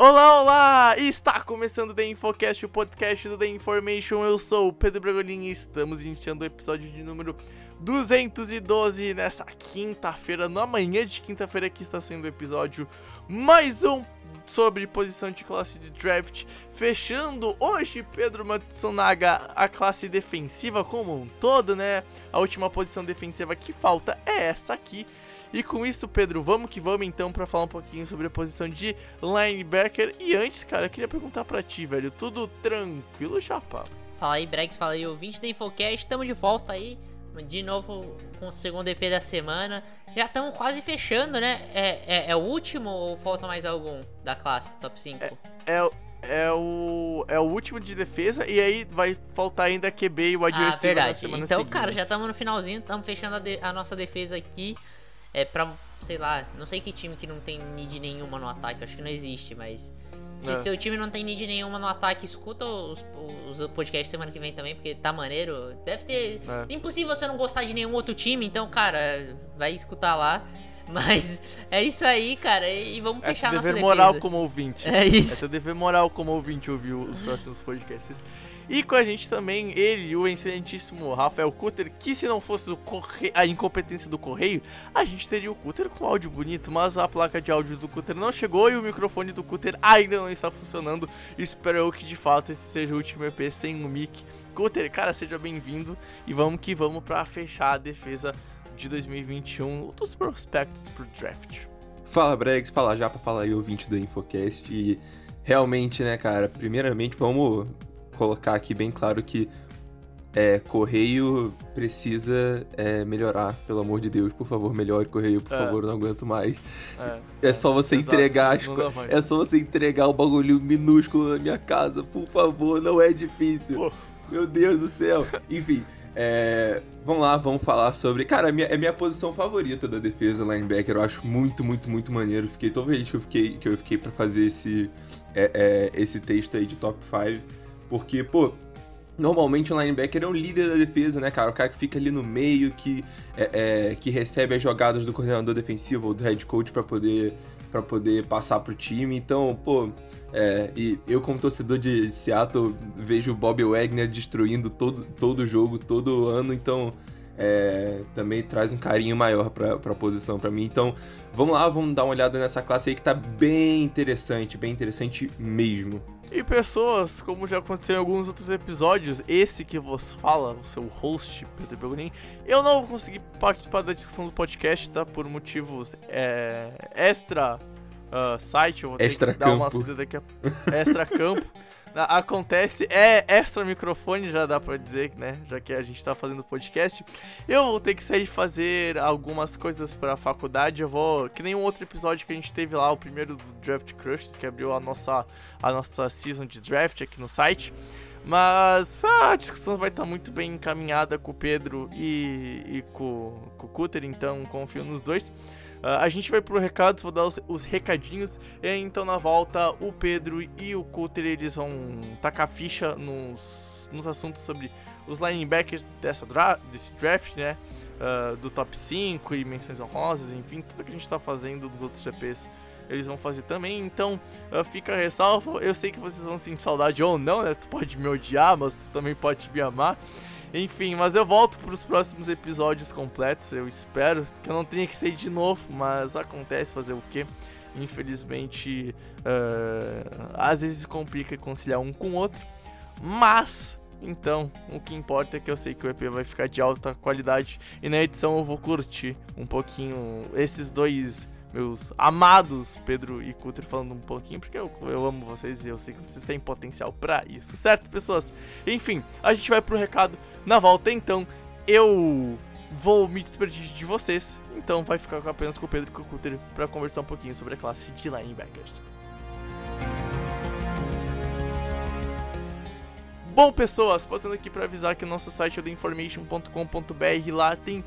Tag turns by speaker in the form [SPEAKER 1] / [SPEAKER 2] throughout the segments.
[SPEAKER 1] Olá, olá! Está começando o The Infocast, o podcast do The Information. Eu sou o Pedro Bragolin e estamos iniciando o episódio de número 212 nessa quinta-feira, na manhã de quinta-feira que está sendo o episódio mais um sobre posição de classe de draft, fechando hoje Pedro Matsunaga a classe defensiva como um todo, né? A última posição defensiva que falta é essa aqui. E com isso, Pedro, vamos que vamos então para falar um pouquinho sobre a posição de linebacker. E antes, cara, eu queria perguntar para ti, velho, tudo tranquilo, chapa?
[SPEAKER 2] Fala aí, Bregs, fala aí, ouvinte da Infocast, estamos de volta aí, de novo com o segundo EP da semana. Já estamos quase fechando, né? É, é, é, o último ou falta mais algum da classe, top 5?
[SPEAKER 1] É, é, é, o, é o último de defesa e aí vai faltar ainda QB e o
[SPEAKER 2] ah,
[SPEAKER 1] receiver na
[SPEAKER 2] verdade.
[SPEAKER 1] semana
[SPEAKER 2] Então,
[SPEAKER 1] seguinte.
[SPEAKER 2] cara, já estamos no finalzinho, estamos fechando a, de- a nossa defesa aqui. É pra, sei lá, não sei que time que não tem need nenhuma no ataque, acho que não existe, mas. Se
[SPEAKER 1] É.
[SPEAKER 2] seu time não tem need nenhuma no ataque, escuta os, os podcasts semana que vem também, porque tá maneiro. Deve ter.
[SPEAKER 1] É.
[SPEAKER 2] Impossível você não gostar de nenhum outro time, então, cara, vai escutar lá. Mas é isso aí, cara, e vamos
[SPEAKER 1] É
[SPEAKER 2] fechar
[SPEAKER 1] teu
[SPEAKER 2] nossa
[SPEAKER 1] dever
[SPEAKER 2] defesa.
[SPEAKER 1] moral como ouvinte.
[SPEAKER 2] É isso.
[SPEAKER 1] É dever moral como ouvinte ouvir os próximos podcasts. E com a gente também, ele, o excelentíssimo Rafael Cutter, que se não fosse a incompetência do correio, a gente teria o Cutter com áudio bonito, mas a placa de áudio do Cutter não chegou e o microfone do Cutter ainda não está funcionando. Espero eu que de fato esse seja o último EP sem o mic. Cutter, cara, seja bem-vindo e vamos que vamos pra fechar a defesa de 2021 dos prospectos pro draft.
[SPEAKER 3] Fala Bregs, fala Japa, fala aí ouvinte do Infocast e realmente, né, cara, primeiramente vamos colocar aqui bem claro que é, Correio precisa é, melhorar, pelo amor de Deus, por favor, melhore Correio, por
[SPEAKER 1] É.
[SPEAKER 3] favor, não aguento mais.
[SPEAKER 1] É.
[SPEAKER 3] É só você entregar as. É só você entregar o bagulho minúsculo na minha casa, por favor, não é difícil.
[SPEAKER 1] Pô.
[SPEAKER 3] Meu Deus do céu. Enfim, é, vamos lá, vamos falar sobre. Cara, é minha, é minha posição favorita da defesa linebacker. Eu acho muito, muito, muito maneiro. Fiquei tão feliz que eu fiquei, que eu fiquei pra fazer esse, é, esse texto aí de top 5. Porque, pô, Normalmente o linebacker é um líder da defesa, né, cara? O cara que fica ali no meio, que, é, é, que recebe as jogadas do coordenador defensivo ou do head coach pra poder, pra poder passar pro time. Então, pô, é, e eu como torcedor de Seattle vejo o Bob Wagner destruindo todo, todo jogo, todo ano, então é, também traz um carinho maior pra, pra posição pra mim. Então, vamos lá, vamos dar uma olhada nessa classe aí que tá bem interessante, bem interessante mesmo.
[SPEAKER 1] E pessoas, como já aconteceu em alguns outros episódios, esse que vos fala, o seu host, Pedro Begonin, eu não vou conseguir participar da discussão do podcast, tá? Por motivos é, extra ah, site, eu vou ter
[SPEAKER 3] Extra
[SPEAKER 1] que dar uma
[SPEAKER 3] campo.
[SPEAKER 1] saída daqui a extra campo. Acontece, é extra microfone, já dá pra dizer, né? Já que a gente tá fazendo podcast. Eu vou ter que sair fazer algumas coisas pra faculdade. Eu vou. Que nem um outro episódio que a gente teve lá, o primeiro do Draft Crushes, que abriu a nossa, a nossa season de draft aqui no site. Mas ah, a discussão vai estar muito bem encaminhada com o Pedro e, e com, com o Cutter, então confio nos dois. Ah, a gente vai pro recados, vou dar os, os recadinhos. E aí, então na volta, o Pedro e o Cutter eles vão tacar ficha nos, nos assuntos sobre os linebackers dessa dra desse draft, né? Ah, do top 5 e menções honrosas, enfim, tudo que a gente tá fazendo nos outros GPs. Eles vão fazer também, então ah, fica a ressalva. Eu sei que vocês vão sentir saudade ou não, né? Tu pode me odiar, mas tu também pode me amar. Enfim, mas eu volto para os próximos episódios completos. Eu espero que eu não tenha que sair de novo, mas acontece fazer o quê? Infelizmente, ah, às vezes complica conciliar um com o outro. Mas, então, o que importa é que eu sei que o EP vai ficar de alta qualidade e na edição eu vou curtir um pouquinho esses dois meus amados Pedro e Cutter falando um pouquinho, porque eu, eu amo vocês e eu sei que vocês têm potencial para isso, certo, pessoas? Enfim, a gente vai pro recado na volta, então eu vou me despedir de vocês, então vai ficar apenas com o Pedro e com o Cutter para conversar um pouquinho sobre a classe de linebackers. Bom, pessoas, passando aqui para avisar que o nosso site é theinformation.com.br, lá tem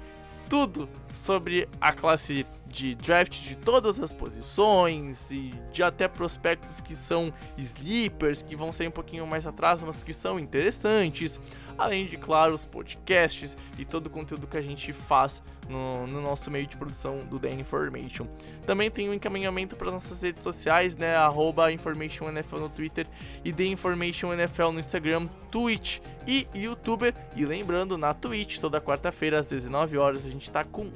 [SPEAKER 1] tudo sobre a classe de draft de todas as posições e de até prospectos que são sleepers, que vão ser um pouquinho mais atrás, mas que são interessantes. Além de, claro, os podcasts e todo o conteúdo que a gente faz no, no nosso meio de produção do The Information. Também tem um encaminhamento para nossas redes sociais, né? Arroba InformationNFL no Twitter e The Information NFL no Instagram, Twitch e YouTube. E lembrando, na Twitch, toda quarta-feira às 19 horas, a gente está com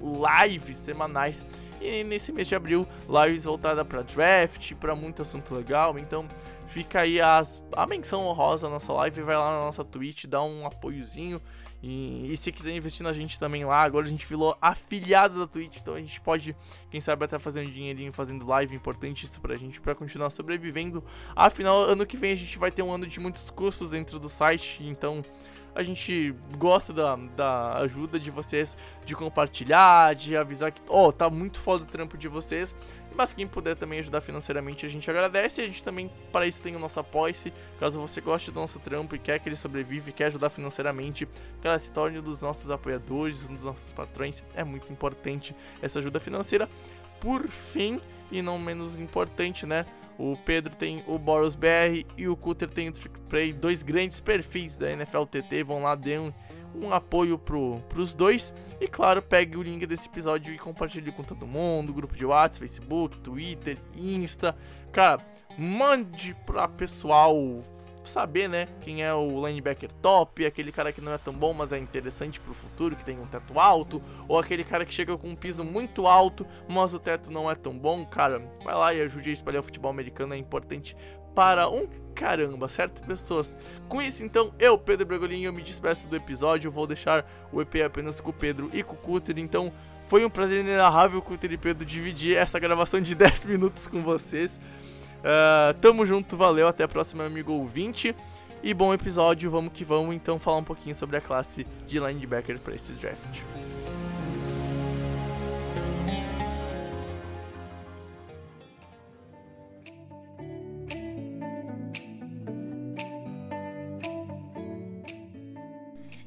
[SPEAKER 1] lives semanais e nesse mês de abril, lives voltada para draft, para muito assunto legal. Então fica aí as, a menção honrosa na nossa live, vai lá na nossa Twitch, dá um apoiozinho. E, e, se quiser investir na gente também lá, agora a gente virou afiliado da Twitch, então a gente pode, quem sabe, até fazer um dinheirinho fazendo live, importante isso pra gente, pra continuar sobrevivendo. Afinal, ano que vem a gente vai ter um ano de muitos custos dentro do site, então a gente gosta da, da ajuda de vocês de compartilhar, de avisar que, ó, oh, tá muito foda o trampo de vocês. Mas quem puder também ajudar financeiramente, a gente agradece. A gente também, para isso, tem o nosso apoia-se. Caso você goste do nosso trampo e quer que ele sobreviva e quer ajudar financeiramente, que ela se torne um dos nossos apoiadores, um dos nossos patrões. É muito importante essa ajuda financeira. Por fim, e não menos importante, né? O Pedro tem o Boros BR e o Cutter tem o Trick Play, dois grandes perfis da NFL TT. Vão lá, dê um, um apoio pro, pros dois. E claro, pegue o link desse episódio e compartilhe com todo mundo. Grupo de WhatsApp, Facebook, Twitter, Insta. Cara, mande pra pessoal saber, né, quem é o linebacker top, aquele cara que não é tão bom, mas é interessante pro futuro, que tem um teto alto, ou aquele cara que chega com um piso muito alto, mas o teto não é tão bom, cara, vai lá e ajude a espalhar o futebol americano, é importante para um caramba, certo, pessoas? Com isso, então, eu, Pedro Bregolinho, me despeço do episódio, vou deixar o EP apenas com o Pedro e com o Cutter, então... Foi um prazer inenarrável, Cutter e Pedro, dividir essa gravação de 10 minutos com vocês. Uh, tamo junto, valeu, até a próxima, amigo ouvinte. E bom episódio, vamos que vamos então falar um pouquinho sobre a classe de linebacker para esse draft.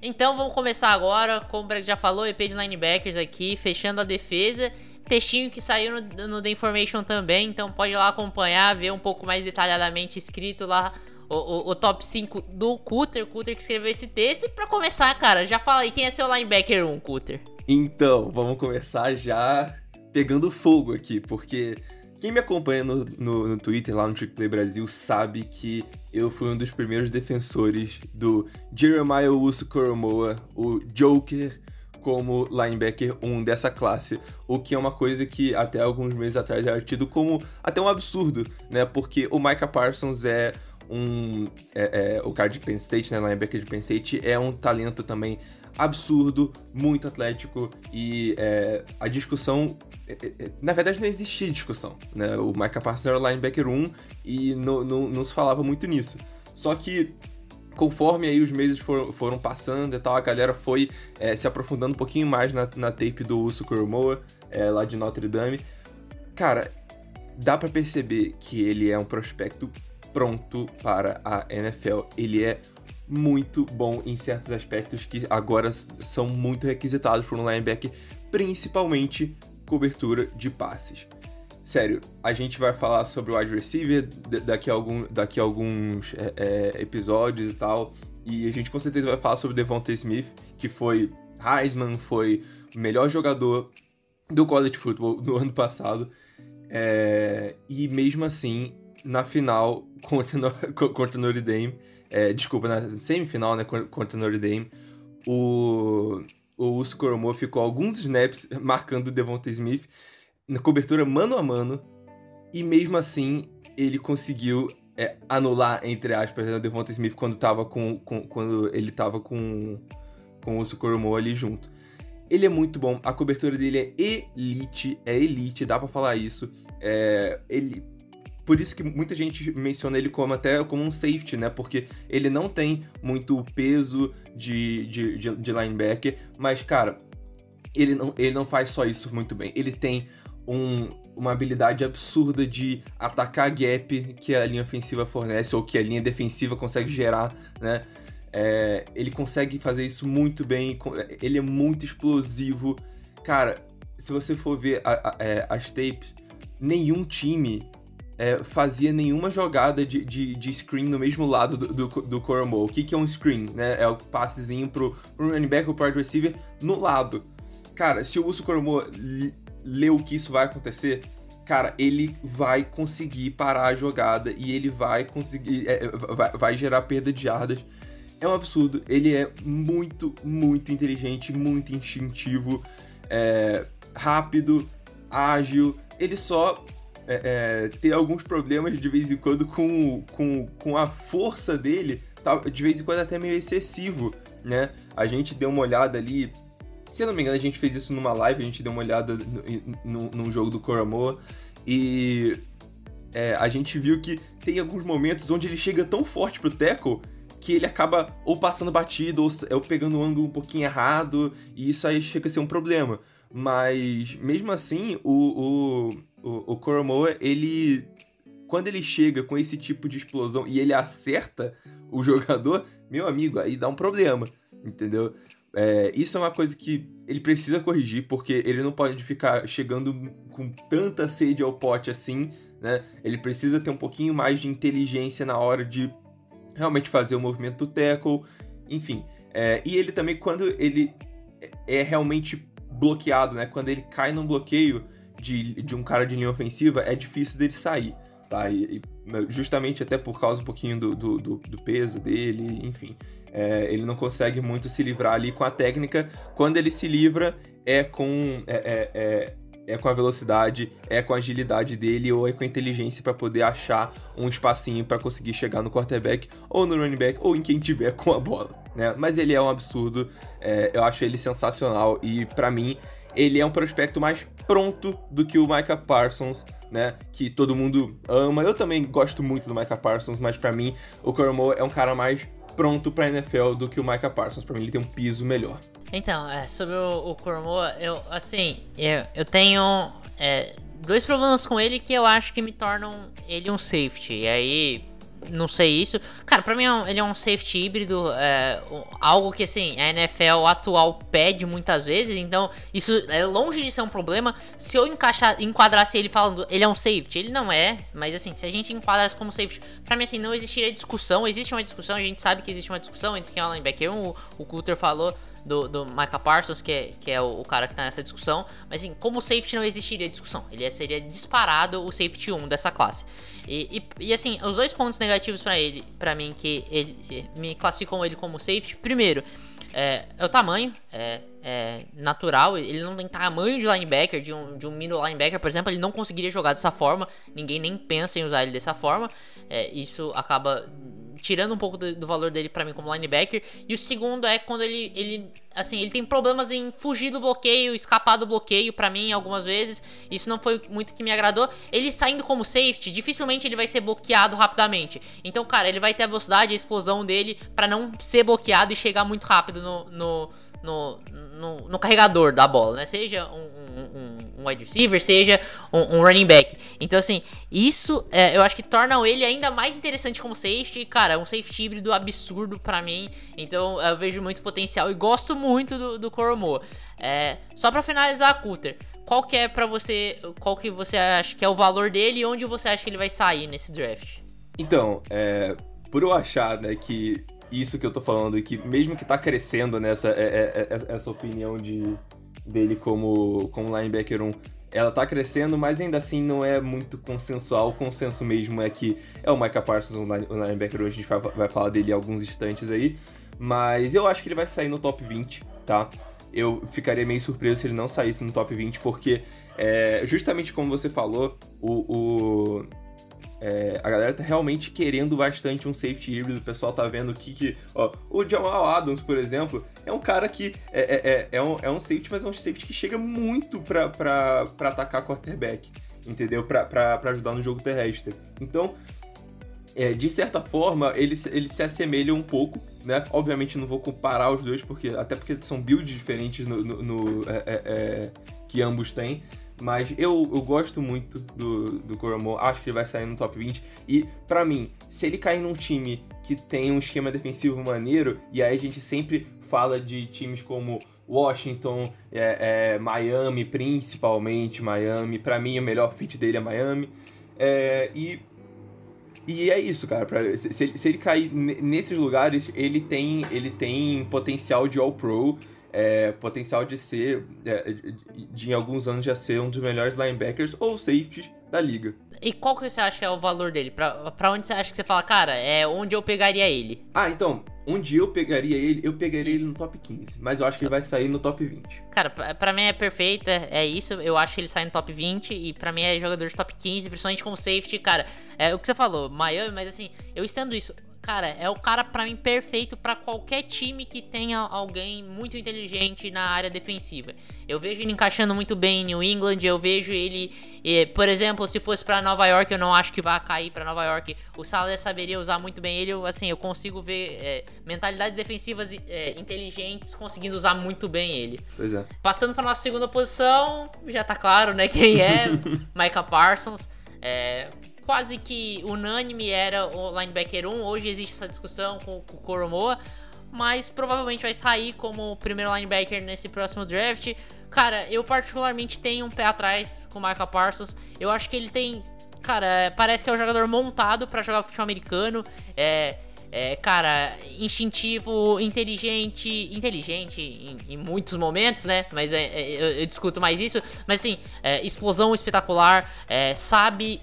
[SPEAKER 2] Então vamos começar agora, como o Breg já falou, EP de linebackers aqui, fechando a defesa textinho que saiu no, no The Information também, então pode ir lá acompanhar, ver um pouco mais detalhadamente escrito lá o, o, o top 5 do Cutter, Cutter que escreveu esse texto. E pra começar, cara, já fala aí, quem é seu linebacker 1, Cutter?
[SPEAKER 3] Então, vamos começar já pegando fogo aqui, porque quem me acompanha no, no, no Twitter, lá no Trick Play Brasil, sabe que eu fui um dos primeiros defensores do Jeremiah Usu-Koromoa, o Joker como linebacker 1 dessa classe, o que é uma coisa que até alguns meses atrás era tido como até um absurdo, né? Porque o Micah Parsons é um. É, é, o cara de Penn State, né? Linebacker de Penn State, é um talento também absurdo, muito atlético e é, a discussão. É, é, é, na verdade, não existia discussão, né? O Micah Parsons era linebacker 1 e não, não, não se falava muito nisso. Só que conforme aí os meses foram, foram passando e tal, a galera foi é, se aprofundando um pouquinho mais na, na tape do Uso Kuromoa, é, lá de Notre Dame. Cara, dá para perceber que ele é um prospecto pronto para a NFL. Ele é muito bom em certos aspectos que agora são muito requisitados por um linebacker, principalmente cobertura de passes. Sério, a gente vai falar sobre o wide receiver daqui a, algum, daqui a alguns é, é, episódios e tal. E a gente com certeza vai falar sobre Devonta Smith, que foi Heisman, foi o melhor jogador do college football no ano passado. É, e mesmo assim, na final contra, contra Notre Dame, é, desculpa, na semifinal né, contra Notre Dame, o, o Uso ficou alguns snaps marcando o Devonta Smith na cobertura mano a mano, e mesmo assim ele conseguiu é, anular, entre aspas, né, o Devonta Smith quando, tava com, com, quando ele tava com, com o Sukoromo ali junto. ele é muito bom, a cobertura dele é elite, é elite, dá para falar isso. É, ele por isso que muita gente menciona ele como até como um safety, né? Porque ele não tem muito peso de, de, de, de linebacker, mas, cara, ele não, ele não faz só isso muito bem. Ele tem um, uma habilidade absurda de atacar gap que a linha ofensiva fornece ou que a linha defensiva consegue gerar, né? É, ele consegue fazer isso muito bem, ele é muito explosivo. Cara, se você for ver a, a, é, as tapes, nenhum time é, fazia nenhuma jogada de, de, de, screen no mesmo lado do, do, do. O que, que é um screen? Né? É o passezinho pro, pro running back ou pro wide receiver no lado. Cara, se o Uso Coromo leu que isso vai acontecer, cara, ele vai conseguir parar a jogada e ele vai conseguir. É, vai, vai gerar perda de jardas. É um absurdo. Ele é muito, muito inteligente, muito instintivo, é, rápido, ágil. Ele só é, é, ter alguns problemas de vez em quando com, com, com a força dele, tá, de vez em quando até meio excessivo, né? A gente deu uma olhada ali, se eu não me engano, a gente fez isso numa live, a gente deu uma olhada no, num jogo do Coramoa e é, a gente viu que tem alguns momentos onde ele chega tão forte pro tackle que ele acaba ou passando batido ou, ou pegando um ângulo um pouquinho errado e isso aí chega a ser um problema. Mas mesmo assim, o, o o, o Koromoa, ele. Quando ele chega com esse tipo de explosão e ele acerta o jogador, meu amigo, aí dá um problema, entendeu? É, isso é uma coisa que ele precisa corrigir, porque ele não pode ficar chegando com tanta sede ao pote assim, né? Ele precisa ter um pouquinho mais de inteligência na hora de realmente fazer o movimento do tackle, enfim. É, e ele também, quando ele é realmente bloqueado, né? Quando ele cai num bloqueio, de, de um cara de linha ofensiva, é difícil dele sair, tá? E, e justamente até por causa um pouquinho do, do, do, do peso dele, enfim. É, ele não consegue muito se livrar ali com a técnica. Quando ele se livra, é com. É, é, é, é com a velocidade, é com a agilidade dele ou é com a inteligência para poder achar um espacinho para conseguir chegar no quarterback ou no running back ou em quem tiver com a bola, né? Mas ele é um absurdo, é, eu acho ele sensacional e para mim ele é um prospecto mais pronto do que o Micah Parsons, né? Que todo mundo ama. Eu também gosto muito do Micah Parsons, mas para mim o Cormo é um cara mais pronto pra NFL do que o Micah Parsons. Pra mim ele tem um piso melhor.
[SPEAKER 2] Então, é, sobre o, o Cormoa, eu, assim, eu, eu tenho é, dois problemas com ele que eu acho que me tornam ele um safety. E aí, não sei isso. Cara, pra mim é ele é um safety híbrido, é, algo que assim, a NFL atual pede muitas vezes, então isso é longe de ser um problema. Se eu encaixar, enquadrasse ele falando, ele é um safety, ele não é, mas assim, se a gente enquadrasse como safety, pra mim assim, não existiria discussão, existe uma discussão, a gente sabe que existe uma discussão entre quem é o linebacker, o, o Coulter falou, do, do Micah Parsons, que é, que é o, o, cara que tá nessa discussão. Mas assim, como safety não existiria discussão. Ele seria disparado o safety 1 dessa classe. E, e, e assim, os dois pontos negativos para ele, para mim, que ele, me classificam ele como safety. Primeiro, é, é o tamanho. É, é, natural, ele não tem tamanho de linebacker, de um, de um middle linebacker, por exemplo, ele não conseguiria jogar dessa forma, ninguém nem pensa em usar ele dessa forma, é, isso acaba tirando um pouco do, do valor dele para mim como linebacker. E o segundo é quando ele, ele, assim, ele tem problemas em fugir do bloqueio, escapar do bloqueio para mim algumas vezes. Isso não foi muito que me agradou. Ele saindo como safety, dificilmente ele vai ser bloqueado rapidamente. Então, cara, ele vai ter a velocidade, a explosão dele para não ser bloqueado e chegar muito rápido no, no no, no, no, carregador da bola, né? Seja um, um, um wide receiver, seja um, um, running back. Então, assim, isso é, eu acho que torna ele ainda mais interessante como safety. Cara, é um safety híbrido absurdo para mim. Então, eu vejo muito potencial e gosto muito do, do. É, só para finalizar, Cutter, qual que é para você, qual que você acha que é o valor dele e onde você acha que ele vai sair nesse draft?
[SPEAKER 3] Então, é, por eu achar, né, que isso que eu tô falando, e que mesmo que tá crescendo nessa é, é, é, essa opinião de, dele como, como linebacker 1, ela tá crescendo, mas ainda assim não é muito consensual. O consenso mesmo é que é o Micah Parsons, o linebacker hoje, a gente vai, vai falar dele em alguns instantes aí. Mas eu acho que ele vai sair no top 20, tá? Eu ficaria meio surpreso se ele não saísse no top 20, porque é, justamente como você falou, o, o é, a galera tá realmente querendo bastante um safety híbrido. O pessoal tá vendo que. que ó, o Jamal Adams, por exemplo, é um cara que é, é, é, é, um, é um safety, mas é um safety que chega muito pra, pra, pra atacar quarterback, entendeu? Pra, pra, pra ajudar no jogo terrestre. Então, é, de certa forma, eles, eles se assemelham um pouco, né? Obviamente não vou comparar os dois, porque até porque são builds diferentes no, no, no é, é, é que ambos têm. Mas eu, eu gosto muito do, do Coromon, acho que ele vai sair no top 20. E, para mim, se ele cair num time que tem um esquema defensivo maneiro, e aí a gente sempre fala de times como Washington, é, é, Miami, principalmente Miami. para mim, o melhor fit dele é Miami. É, e, e é isso, cara. Pra, se, se, ele cair nesses lugares, ele tem, ele tem potencial de All-Pro é, potencial de ser, é, de, de, em alguns anos já ser um dos melhores linebackers ou safeties da liga.
[SPEAKER 2] E qual que você acha que é o valor dele? Pra, pra onde você acha que você fala, cara, é onde eu pegaria ele?
[SPEAKER 3] Ah, então, onde eu pegaria ele, eu pegaria isso. ele no top 15. Mas eu acho que ele vai sair no top 20.
[SPEAKER 2] Cara, pra, pra mim é perfeito, é isso. Eu acho que ele sai no top 20 e pra mim é jogador de top 15, principalmente com safety, cara. É o que você falou, Miami, mas assim, eu estendo isso cara, é o cara para mim perfeito para qualquer time que tenha alguém muito inteligente na área defensiva. Eu vejo ele encaixando muito bem em New England, eu vejo ele, por exemplo, se fosse para Nova York, eu não acho que vá cair para Nova York. O Saleh saberia usar muito bem ele, eu, assim, eu consigo ver é, mentalidades defensivas é, inteligentes conseguindo usar muito bem ele.
[SPEAKER 3] Pois é.
[SPEAKER 2] Passando para nossa segunda posição, já tá claro, né, quem é, Micah Parsons. É, quase que unânime era o linebacker 1. Hoje existe essa discussão com, com o Koromoa, mas provavelmente vai sair como primeiro linebacker nesse próximo draft. Cara, eu particularmente tenho um pé atrás com o Michael Parsons. Eu acho que ele tem. Cara, parece que é um jogador montado para jogar futebol americano. É. É, cara, instintivo, inteligente, inteligente em, em muitos momentos, né? Mas é, é, eu, eu, discuto mais isso. Mas assim, é, explosão espetacular, é, sabe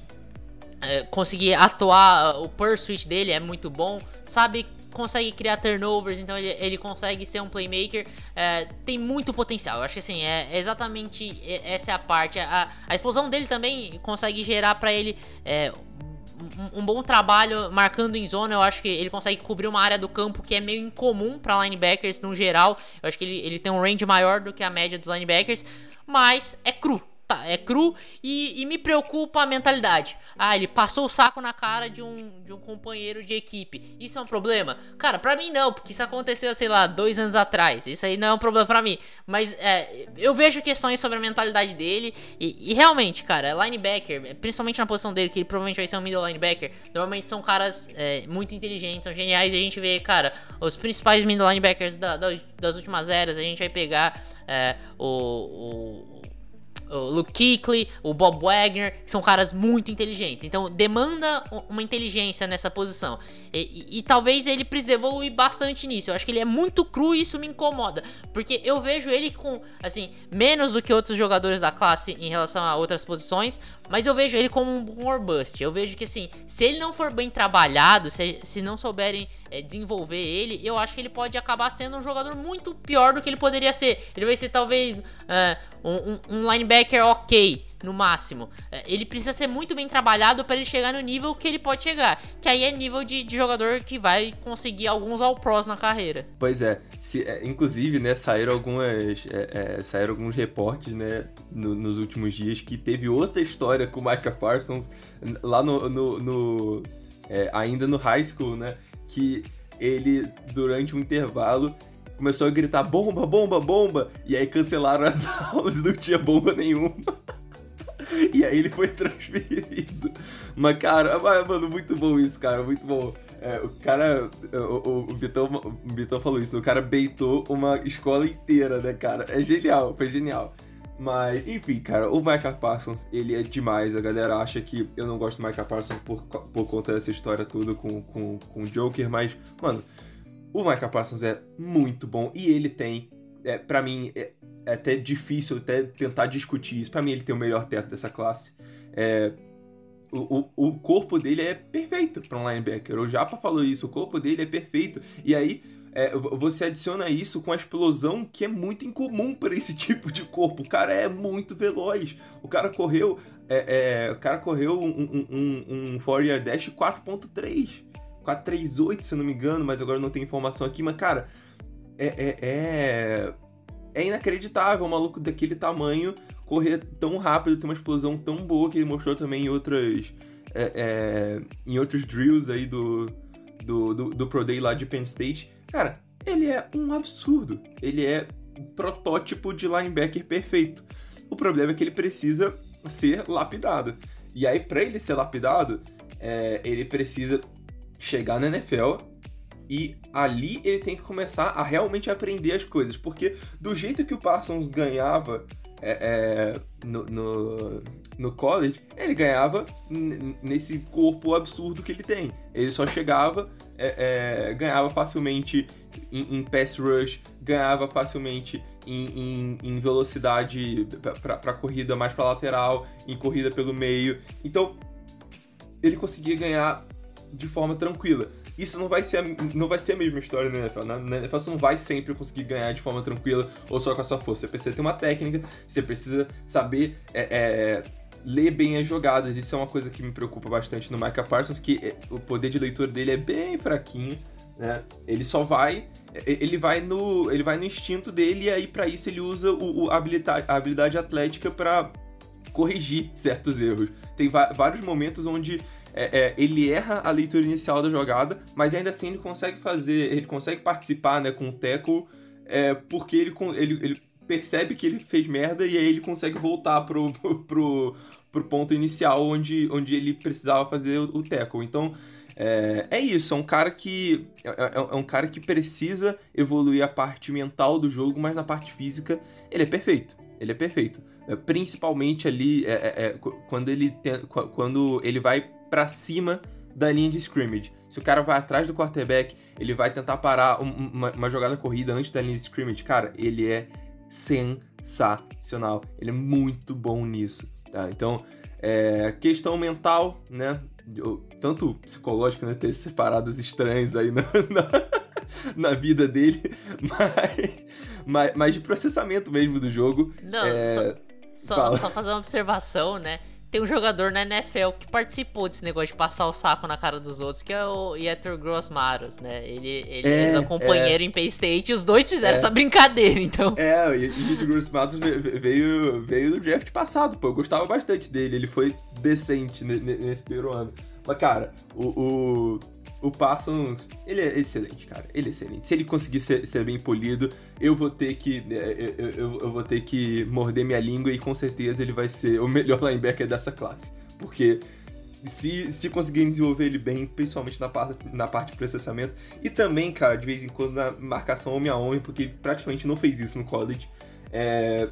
[SPEAKER 2] conseguir atuar, o pursuit dele é muito bom, sabe consegue criar turnovers, então ele, ele consegue ser um playmaker, é, tem muito potencial. Eu acho que assim, é, é exatamente essa é a parte. A, a explosão dele também consegue gerar para ele é, um, um, bom trabalho marcando em zona. Eu acho que ele consegue cobrir uma área do campo que é meio incomum para linebackers no geral. Eu acho que ele, ele tem um range maior do que a média dos linebackers, mas é cru tá, é cru e, e, me preocupa a mentalidade. Ah, ele passou o saco na cara de um, de um companheiro de equipe. Isso é um problema? Cara, pra mim não, porque isso aconteceu, sei lá, dois anos atrás. Isso aí não é um problema pra mim. Mas é, eu vejo questões sobre a mentalidade dele e, e, realmente, cara, linebacker, principalmente na posição dele, que ele provavelmente vai ser um middle linebacker, normalmente são caras é, muito inteligentes, são geniais e a gente vê, cara, os principais middle linebackers da, da, das últimas eras, a gente vai pegar é, o, o o Luke Kuechly, o Bob Wagner, que são caras muito inteligentes. Então demanda uma inteligência nessa posição. E, e, e, talvez ele precise evoluir bastante nisso. Eu acho que ele é muito cru e isso me incomoda. Porque eu vejo ele com, assim, menos do que outros jogadores da classe em relação a outras posições. Mas eu vejo ele como um bom. Eu vejo que, assim, se ele não for bem trabalhado, se, se não souberem é, desenvolver ele, eu acho que ele pode acabar sendo um jogador muito pior do que ele poderia ser. Ele vai ser talvez uh, um, um, linebacker ok, no máximo. Uh, ele precisa ser muito bem trabalhado para ele chegar no nível que ele pode chegar. Que aí é nível de, de jogador que vai conseguir alguns All-Pros na carreira.
[SPEAKER 3] Pois é. Se, é, inclusive, né, saíram algumas. É, é, saíram alguns reportes, né, no, nos últimos dias que teve outra história com o Micah Parsons lá no, no, no é, ainda no high school, né? Que ele, durante um intervalo, começou a gritar bomba, bomba, bomba, e aí cancelaram as aulas e não tinha bomba nenhuma. e aí ele foi transferido. Mas, cara, mano, muito bom isso, cara, muito bom. É, o cara, o, o, o, Bitão, o Bitão falou isso, o cara beitou uma escola inteira, né, cara? É genial, foi genial. Mas, enfim, cara, o Michael Parsons, ele é demais. A galera acha que eu não gosto do Michael Parsons por, por conta dessa história toda com, com, com o Joker, mas, mano, o Michael Parsons é muito bom e ele tem, é, para mim, é, é, até difícil até tentar discutir isso. para mim, ele tem o melhor teto dessa classe. É, o, o, o corpo dele é perfeito para um linebacker. O Japa falou isso, o corpo dele é perfeito. E aí, é, você adiciona isso com a explosão que é muito incomum para esse tipo de corpo. O cara é muito veloz. O cara correu é, é, o cara correu um, um, um, um 4 dash 4.3. 438, se eu não me engano, mas agora não tem informação aqui. Mas, cara, é, é, é, é inacreditável um maluco daquele tamanho correr tão rápido, ter uma explosão tão boa que ele mostrou também em outras. É, é, em outros drills aí do, do, do, do Pro Day lá de Penn State. Cara, ele é um absurdo. Ele é protótipo de linebacker perfeito. O problema é que ele precisa ser lapidado. E aí, para ele ser lapidado, é, ele precisa chegar na NFL e ali ele tem que começar a realmente aprender as coisas. Porque do jeito que o Parsons ganhava é, é, no, no, no, college, ele ganhava nesse corpo absurdo que ele tem. Ele só chegava, é, é ganhava facilmente em, em, pass rush, ganhava facilmente em, em, em velocidade para corrida mais para lateral, em corrida pelo meio. Então, ele conseguia ganhar de forma tranquila. Isso não vai ser a, não vai ser a mesma história na NFL. Na, na NFL você não vai sempre conseguir ganhar de forma tranquila ou só com a sua força. Você precisa ter uma técnica, você precisa saber é, ler bem as jogadas. Isso é uma coisa que me preocupa bastante no Micah Parsons, que é, o poder de leitura dele é bem fraquinho. Né? Ele só vai, ele vai no, ele vai no instinto dele e aí para isso ele usa o, o habilidade, a habilidade atlética para corrigir certos erros. Tem vários momentos onde é, é, ele erra a leitura inicial da jogada, mas ainda assim ele consegue fazer, ele consegue participar né, com o tackle, é, porque ele, ele, ele percebe que ele fez merda e aí ele consegue voltar pro, pro, pro ponto inicial onde, onde ele precisava fazer o, o tackle. Então, é, é, isso, é um cara que é, é, é, um cara que precisa evoluir a parte mental do jogo, mas na parte física ele é perfeito. Ele é perfeito. É, principalmente ali é, quando ele tem, quando ele vai para cima da linha de scrimmage. Se o cara vai atrás do quarterback, ele vai tentar parar uma, uma, jogada corrida antes da linha de scrimmage. Cara, ele é sensacional. Ele é muito bom nisso, tá? Então, é, questão mental, né? Tanto psicológico, né? Ter essas paradas estranhas aí na, na, na vida dele, mas, mas, mas, de processamento mesmo do jogo.
[SPEAKER 2] Não, é... só, só, só fazer uma observação, né? Tem um jogador na NFL que participou desse negócio de passar o saco na cara dos outros, que é o Yetur Grossmaros, né? Ele, ele é, é companheiro é. em Pay State e os dois fizeram é. essa brincadeira, então.
[SPEAKER 3] É, o Yetur Grossmaros veio, veio no draft passado, pô. Eu gostava bastante dele, ele foi decente nesse primeiro ano. Mas, cara, o, o o Parsons, ele é excelente, cara. Ele é excelente. Se ele conseguir ser, ser bem polido, eu vou ter que. É, eu, eu, eu, vou ter que morder minha língua e com certeza ele vai ser o melhor linebacker dessa classe. Porque se, se conseguirem desenvolver ele bem, principalmente na parte, na parte de processamento, e também, cara, de vez em quando na marcação homem a homem, porque praticamente não fez isso no college. É,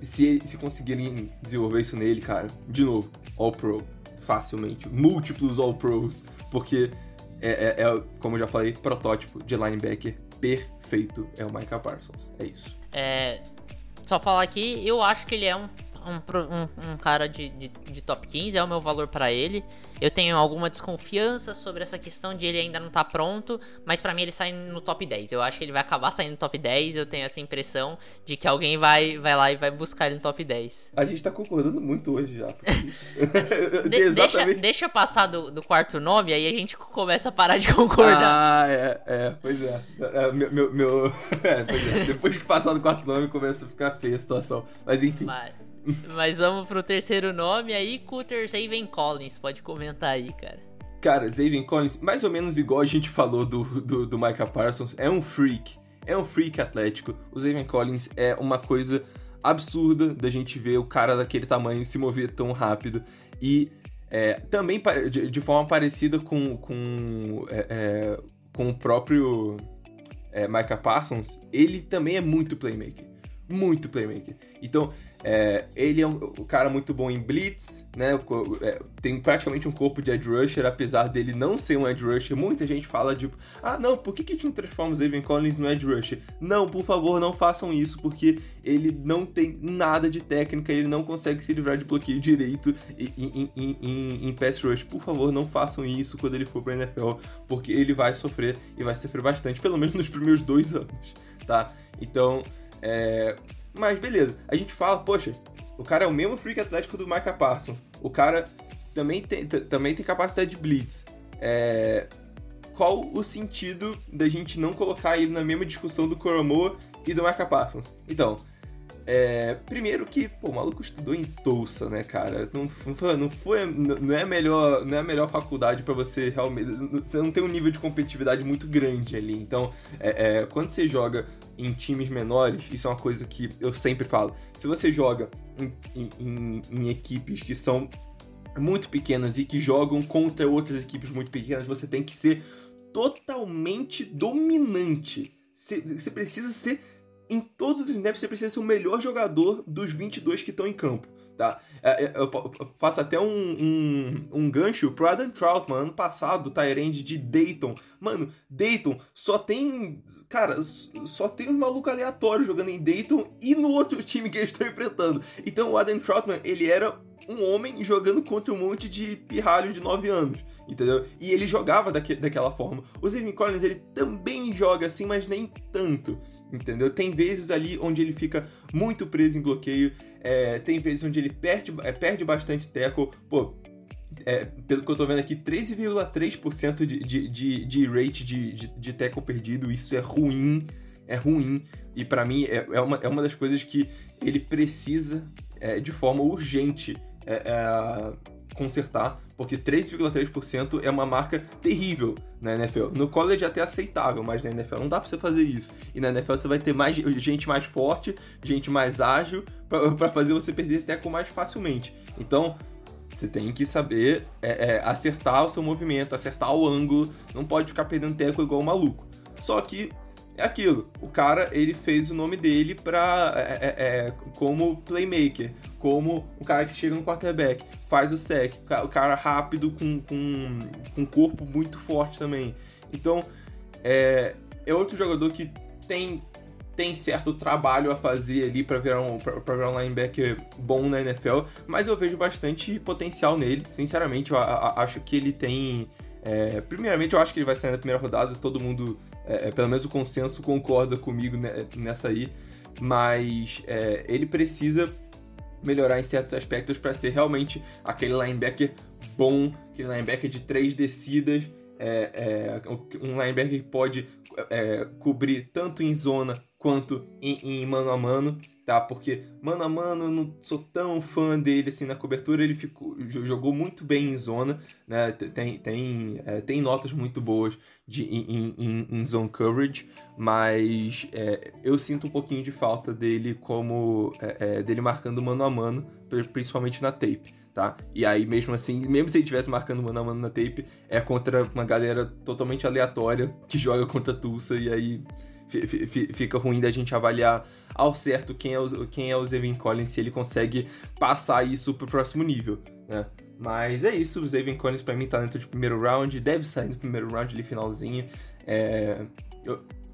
[SPEAKER 3] se, se conseguirem desenvolver isso nele, cara, de novo, All Pro, facilmente. Múltiplos All Pros, porque é, é, é, como eu já falei, protótipo de linebacker perfeito é o Micah Parsons. É isso.
[SPEAKER 2] É, só falar aqui, eu acho que ele é um um, um, um cara de, de, de, top 15, é o meu valor para ele. Eu tenho alguma desconfiança sobre essa questão de ele ainda não tá pronto, mas para mim ele sai no top 10. Eu acho que ele vai acabar saindo no top 10. Eu tenho essa impressão de que alguém vai, vai lá e vai buscar ele no top 10.
[SPEAKER 3] A gente tá concordando muito hoje já.
[SPEAKER 2] de, Exatamente. Deixa, deixa passar do, do, quarto nome, aí a gente começa a parar de concordar.
[SPEAKER 3] Ah, é, é pois é. é meu, meu, meu... é, pois é. Depois que passar do quarto nome, começa a ficar feia a situação. Mas enfim. Mas...
[SPEAKER 2] Mas vamos pro terceiro nome aí, Cutter Zaven Collins. Pode comentar aí, cara.
[SPEAKER 3] Cara, Zaven Collins, mais ou menos igual a gente falou do, do, do Micah Parsons, é um freak. É um freak atlético. O Zaven Collins é uma coisa absurda da gente ver o cara daquele tamanho se mover tão rápido. E é, também de, de, forma parecida com, com, é, é, com o próprio é, Micah Parsons, ele também é muito playmaker. Muito playmaker. Então, é, ele é um, um, cara muito bom em blitz, né? É, tem praticamente um corpo de edge rusher, apesar dele não ser um edge rusher. Muita gente fala de, ah, não, por que, que a gente transforma o Collins no edge rusher? Não, por favor, não façam isso, porque ele não tem nada de técnica, ele não consegue se livrar de bloqueio direito em, em, em, em, em pass rush. Por favor, não façam isso quando ele for pra NFL, porque ele vai sofrer e vai sofrer bastante, pelo menos nos primeiros dois anos, tá? Então, é, mas beleza, a gente fala, poxa, O cara é o mesmo freak atlético do Micah Parsons. O cara também tem, também tem capacidade de blitz. É, qual o sentido da gente não colocar ele na mesma discussão do Coromoa e do Micah Parsons? Então, é, primeiro que, pô, o maluco estudou em Tulsa, né, cara? Não, não, foi, não é a melhor, não é a melhor faculdade para você realmente. Você não tem um nível de competitividade muito grande ali. Então, é, é, quando você joga em times menores, isso é uma coisa que eu sempre falo. Se você joga em, em, em equipes que são muito pequenas e que jogam contra outras equipes muito pequenas, você tem que ser totalmente dominante. Você precisa ser em todos os snaps você precisa ser o melhor jogador dos 22 que estão em campo, tá? É, é, eu faço até um, um, um gancho pro Adam Troutman, ano passado, Tyrande de Dayton. Mano, Dayton só tem. Cara, só tem um maluco aleatório jogando em Dayton e no outro time que eles estão enfrentando. Então o Adam Troutman, ele era um homem jogando contra um monte de pirralho de 9 anos, entendeu? E ele jogava daque, daquela forma. O Zayvon Collins, ele também joga assim, mas nem tanto entendeu? Tem vezes ali onde ele fica muito preso em bloqueio, é, tem vezes onde ele perde, é, perde bastante tackle, pô. É, pelo que eu tô vendo aqui, 13,3% de, de, de, de rate de, de, de tackle perdido, isso é ruim, é ruim, e para mim é, é, uma, é uma das coisas que ele precisa é, de forma urgente é, é consertar, porque 3,3% é uma marca terrível na NFL. No college é até aceitável, mas na NFL não dá pra você fazer isso. E na NFL você vai ter mais gente mais forte, gente mais ágil, para fazer você perder teco mais facilmente. Então, você tem que saber é, é, acertar o seu movimento, acertar o ângulo, não pode ficar perdendo teco igual um maluco. Só que é aquilo. O cara, ele fez o nome dele pra, é, é, é, como playmaker, como o cara que chega no quarterback, faz o sec, o cara rápido com, com, com corpo muito forte também. Então, é, é outro jogador que tem, tem certo trabalho a fazer ali para virar, um, pra, pra virar um linebacker bom na NFL, mas eu vejo bastante potencial nele. Sinceramente, eu a, a, acho que ele tem. É, primeiramente, eu acho que ele vai sair na primeira rodada, todo mundo é, é, pelo menos o consenso concorda comigo nessa aí, mas é, ele precisa melhorar em certos aspectos para ser realmente aquele linebacker bom, aquele linebacker de três descidas, é, é, um linebacker que pode é, cobrir tanto em zona quanto em, em, mano a mano, tá? Porque mano a mano eu não sou tão fã dele assim na cobertura, ele ficou, jogou muito bem em zona, né? Tem, tem, é, tem notas muito boas de, em, em, em zone coverage, mas é, eu sinto um pouquinho de falta dele como é, é dele marcando mano a mano, principalmente na tape. Tá? E aí, mesmo assim, mesmo se ele estivesse marcando mano a mano na tape, é contra uma galera totalmente aleatória que joga contra Tulsa, e aí fica ruim da gente avaliar ao certo quem é o, quem é o Zevin Collins, se ele consegue passar isso pro próximo nível, né? Mas é isso, o Zevin Collins pra mim tá dentro de primeiro round, deve sair no primeiro round ali finalzinho. É,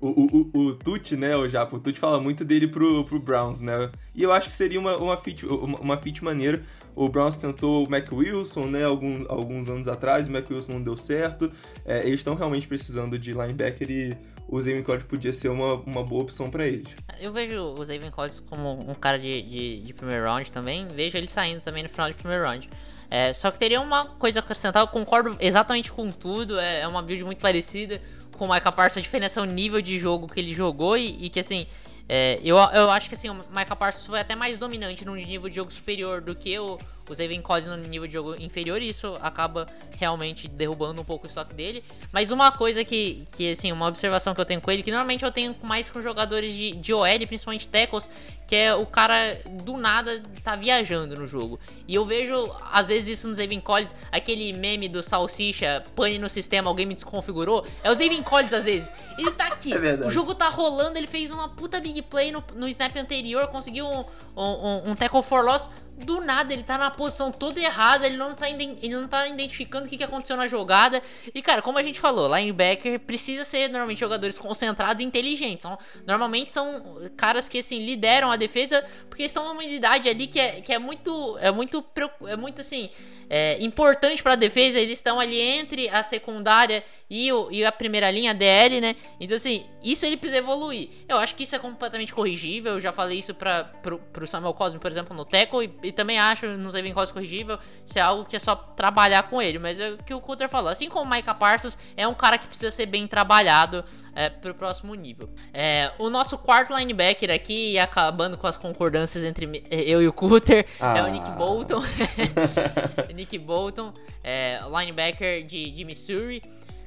[SPEAKER 3] o, o, o, Tucci, né, o Japo, o Tucci fala muito dele pro, pro Browns, né? E eu acho que seria uma, uma, fit, uma, uma fit maneira. O Browns tentou o Mac Wilson, né, algum, alguns anos atrás, o Mac Wilson não deu certo. É, eles estão realmente precisando de linebacker e o Zayvon Collins podia ser uma, uma boa opção para eles.
[SPEAKER 2] Eu vejo o Zayvon Collins como um cara de, de, de, primeiro round também, vejo ele saindo também no final de primeiro round. É, só que teria uma coisa a acrescentar, eu concordo exatamente com tudo, é, é uma build muito parecida com o Micah Parsons, a diferença é o nível de jogo que ele jogou e, e que assim, é, eu, eu acho que assim, o Micah Parsons foi até mais dominante num nível de jogo superior do que o, o Zayvon Collins no nível de jogo inferior, e isso acaba realmente derrubando um pouco o estoque dele. Mas uma coisa que, que assim, uma observação que eu tenho com ele, que normalmente eu tenho mais com jogadores de, de OL, principalmente tackles, que é o cara do nada tá viajando no jogo. E eu vejo, às vezes, isso no Zayvon Collins, aquele meme do salsicha, pane no sistema, alguém me desconfigurou. É o Zayvon Collins, às vezes. Ele tá aqui, é o jogo tá rolando, ele fez uma puta big play no, no snap anterior, conseguiu um, um, um tackle for loss do nada ele tá na posição toda errada, ele não tá, ele não tá identificando o que, que aconteceu na jogada. E cara, como a gente falou, linebacker precisa ser normalmente jogadores concentrados e inteligentes. São, normalmente são caras que assim lideram a defesa porque estão numa unidade ali que é, que é muito é muito é muito assim é, importante para a defesa. Eles estão ali entre a secundária e, o, e a primeira linha, a DL, né? Então, assim, isso ele precisa evoluir. Eu acho que isso é completamente corrigível. Eu já falei isso para pro Samuel Cosme, por exemplo, no Teco, e, e também acho nos Evan Cosme corrigível. Isso é algo que é só trabalhar com ele. Mas é o que o Coulter falou. Assim como o Micah Parsons, é um cara que precisa ser bem trabalhado é, pro próximo nível. É, o nosso quarto linebacker aqui, acabando com as concordâncias entre eu e o Cutter, ah. é o Nick ah. Bolton. Nick Bolton, é, linebacker de, de Missouri.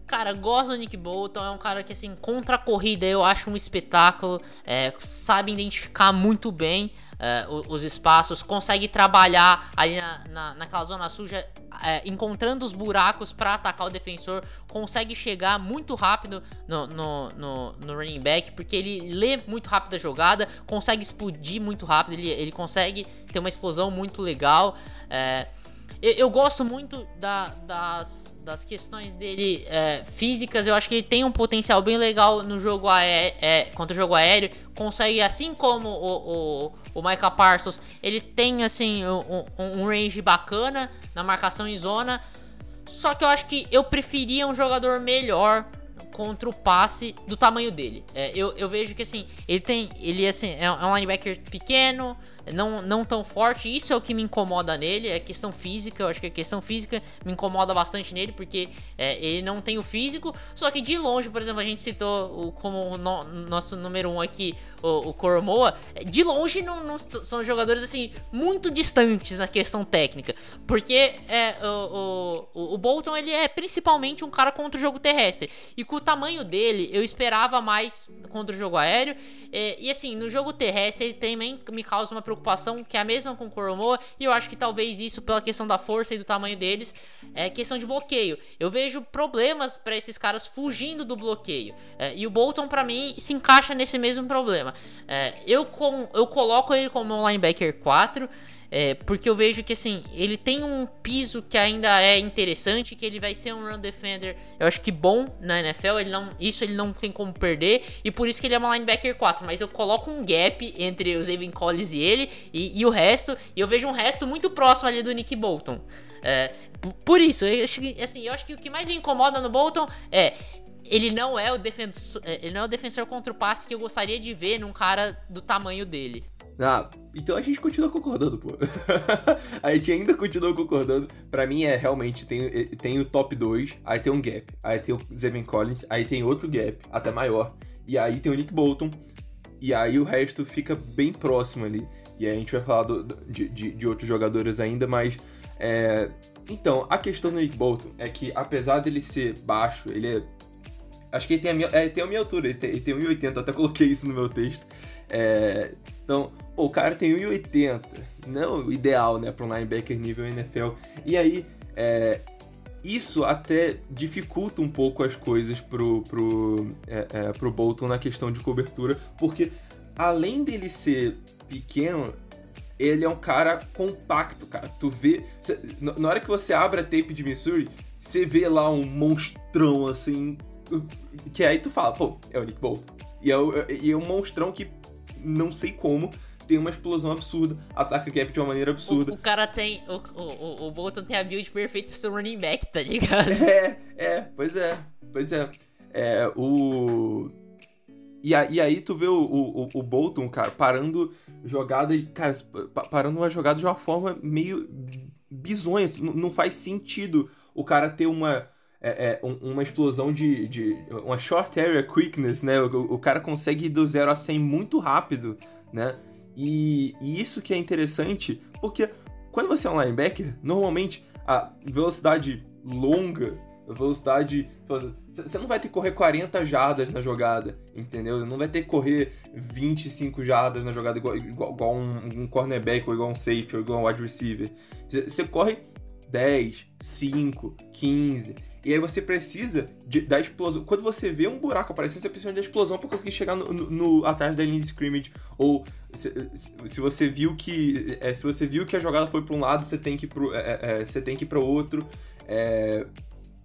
[SPEAKER 2] Cara, gosto do Nick Bolton, é um cara que, assim, contra a corrida eu acho um espetáculo, é, sabe identificar muito bem é, os, os, espaços, consegue trabalhar ali na, na, naquela zona suja, é, encontrando os buracos para atacar o defensor, consegue chegar muito rápido no, no, no, no, running back, porque ele lê muito rápido a jogada, consegue explodir muito rápido, ele, ele consegue ter uma explosão muito legal. É, eu, eu, gosto muito da, das das questões dele é, físicas, eu acho que ele tem um potencial bem legal no jogo é, contra o jogo aéreo. Consegue, assim como o, o, o Micah Parsons, ele tem assim um, um range bacana na marcação em zona. Só que eu acho que eu preferia um jogador melhor contra o passe do tamanho dele. É, eu, eu vejo que assim, ele tem. Ele assim, é um é linebacker pequeno, não, não tão forte. Isso é o que me incomoda nele. É questão física. Eu acho que a questão física me incomoda bastante nele, porque é, ele não tem o físico. Só que de longe, por exemplo, a gente citou o, como no, nosso número um aqui, o, o Koromoa. De longe não, não, são jogadores assim muito distantes na questão técnica, porque é, o, o, o Bolton ele é principalmente um cara contra o jogo terrestre e com o tamanho dele eu esperava mais contra o jogo aéreo. É, e assim, no jogo terrestre ele também me causa uma preocupação que é a mesma com o Koromoa, e eu acho que talvez isso, pela questão da força e do tamanho deles, é questão de bloqueio. Eu vejo problemas para esses caras fugindo do bloqueio. É, e o Bolton, para mim, se encaixa nesse mesmo problema. É, eu, com, eu coloco ele como um linebacker 4. É, porque eu vejo que assim, ele tem um piso que ainda é interessante, que ele vai ser um run defender, eu acho que bom na NFL, ele não, isso ele não tem como perder, e por isso que ele é uma linebacker 4, mas eu coloco um gap entre o Zayvon Collins e ele, e, e, o resto, e eu vejo um resto muito próximo ali do Nick Bolton. É, por isso, eu acho, que, assim, eu acho que o que mais me incomoda no Bolton é ele não é o defensor, é, ele não é o defensor contra o passe que eu gostaria de ver num cara do tamanho dele.
[SPEAKER 3] Ah, então a gente continua concordando, pô. a gente ainda continua concordando. Pra mim é realmente, tem, eh, tem o top 2, aí tem um gap, aí tem o Zevin Collins, aí tem outro gap, até maior, e aí tem o Nick Bolton, e aí o resto fica bem próximo ali. E aí a gente vai falar do, de, de, de, outros jogadores ainda, mas. É... Então, a questão do Nick Bolton é que, apesar dele ser baixo, ele é. Acho que ele tem a minha, é, tem a minha altura, ele tem, ele tem 1,80, até coloquei isso no meu texto. É... Então, Pô, o cara tem 1,80. Não o ideal, né, para um linebacker nível NFL. E aí, é, isso até dificulta um pouco as coisas pro, pro, é, é, pro Bolton na questão de cobertura, porque além dele ser pequeno, ele é um cara compacto, cara. Tu vê. Cê, na hora que você abre a tape de Missouri, você vê lá um monstrão assim. Que aí tu fala, pô, é o Nick Bolton. E é, e é um monstrão que não sei como tem uma explosão absurda, ataca cap de uma maneira absurda.
[SPEAKER 2] O, o cara tem. O, o, o Bolton tem a build perfeita pro seu running back, tá ligado?
[SPEAKER 3] É, é, pois é, pois é. É, o. E, a, e aí tu vê o, o, o Bolton, cara, parando jogada. Cara, parando uma jogada de uma forma meio bizonha. Não faz sentido o cara ter uma. É, é, uma explosão de, de. Uma short area quickness, né? O, o cara consegue ir do 0 a 100 muito rápido, né? E, e isso que é interessante, porque quando você é um linebacker, normalmente a velocidade longa, a velocidade. Você não vai ter que correr 40 jardas na jogada, entendeu? Não vai ter que correr 25 jardas na jogada igual, igual, igual um, um, cornerback, ou igual um safety, ou igual um wide receiver. Você corre 10, 5, 15. E aí você precisa de, da explosão. Quando você vê um buraco aparecendo, você precisa da explosão para conseguir chegar no, no, no, atrás da linha de scrimmage. Ou se, se, você viu que. É, se você viu que a jogada foi para um lado, você tem que ir pro, é, é, é, você tem que ir para o outro. É,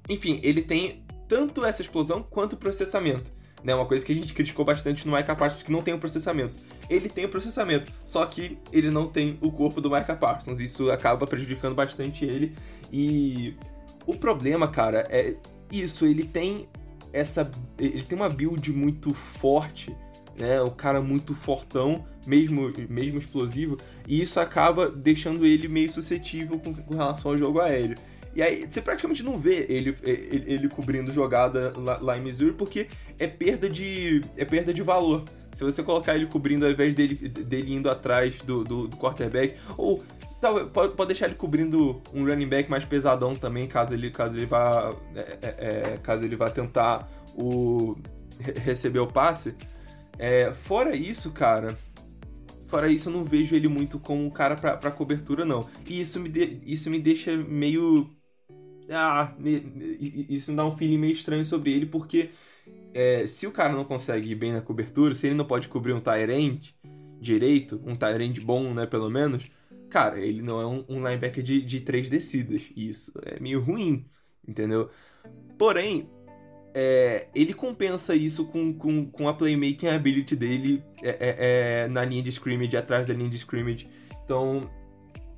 [SPEAKER 3] enfim, ele tem tanto essa explosão quanto o processamento. né? Uma coisa que a gente criticou bastante no Micah Parsons, que não tem o processamento. Ele tem o processamento, só que ele não tem o corpo do Micah Parsons. Isso acaba prejudicando bastante ele. E o problema, cara, é isso. Ele tem essa. Ele tem uma build muito forte, né? O cara muito fortão, mesmo, mesmo explosivo. E isso acaba deixando ele meio suscetível com, com relação ao jogo aéreo. E aí você praticamente não vê ele, ele, ele cobrindo jogada lá, lá, em Missouri porque é perda de é perda de valor. Se você colocar ele cobrindo ao invés dele, dele indo atrás do, do, do quarterback, ou pode, deixar ele cobrindo um running back mais pesadão também, caso ele, caso ele vá é, é, é caso ele vá tentar o, receber o passe. É, fora isso, cara, fora isso eu não vejo ele muito como um cara pra, pra cobertura, não. E isso me, de, isso me deixa meio ah, isso me dá um feeling meio estranho sobre ele, porque é, se o cara não consegue ir bem na cobertura, se ele não pode cobrir um Tyrant direito, um Tyrant bom, né, pelo menos, cara, ele não é um, um linebacker de, de três descidas. Isso é meio ruim, entendeu? Porém, é, ele compensa isso com, com, com a playmaking ability dele é, é, é na linha de scrimmage, atrás da linha de scrimmage. Então,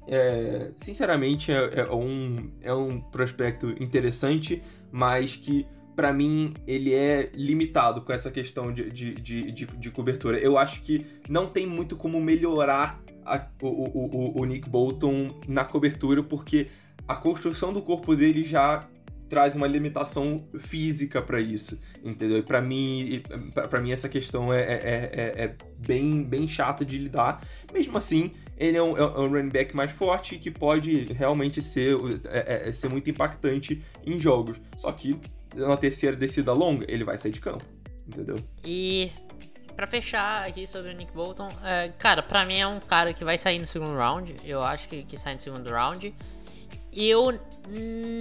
[SPEAKER 3] é, sinceramente, é, é, um, é um prospecto interessante, mas que, para mim, ele é limitado com essa questão de, de, de, de, de cobertura. Eu acho que não tem muito como melhorar a, o, o, o, Nick Bolton na cobertura, porque a construção do corpo dele já traz uma limitação física para isso, entendeu? E para mim, para mim essa questão é, é, é, é, bem, bem chata de lidar. Mesmo assim, ele é um, é um running back mais forte que pode realmente ser, é, é, ser muito impactante em jogos. Só que na terceira descida longa, ele vai sair de campo, entendeu?
[SPEAKER 2] E para fechar aqui sobre o Nick Bolton, é, cara, para mim é um cara que vai sair no segundo round. Eu acho que, que sai no segundo round. Eu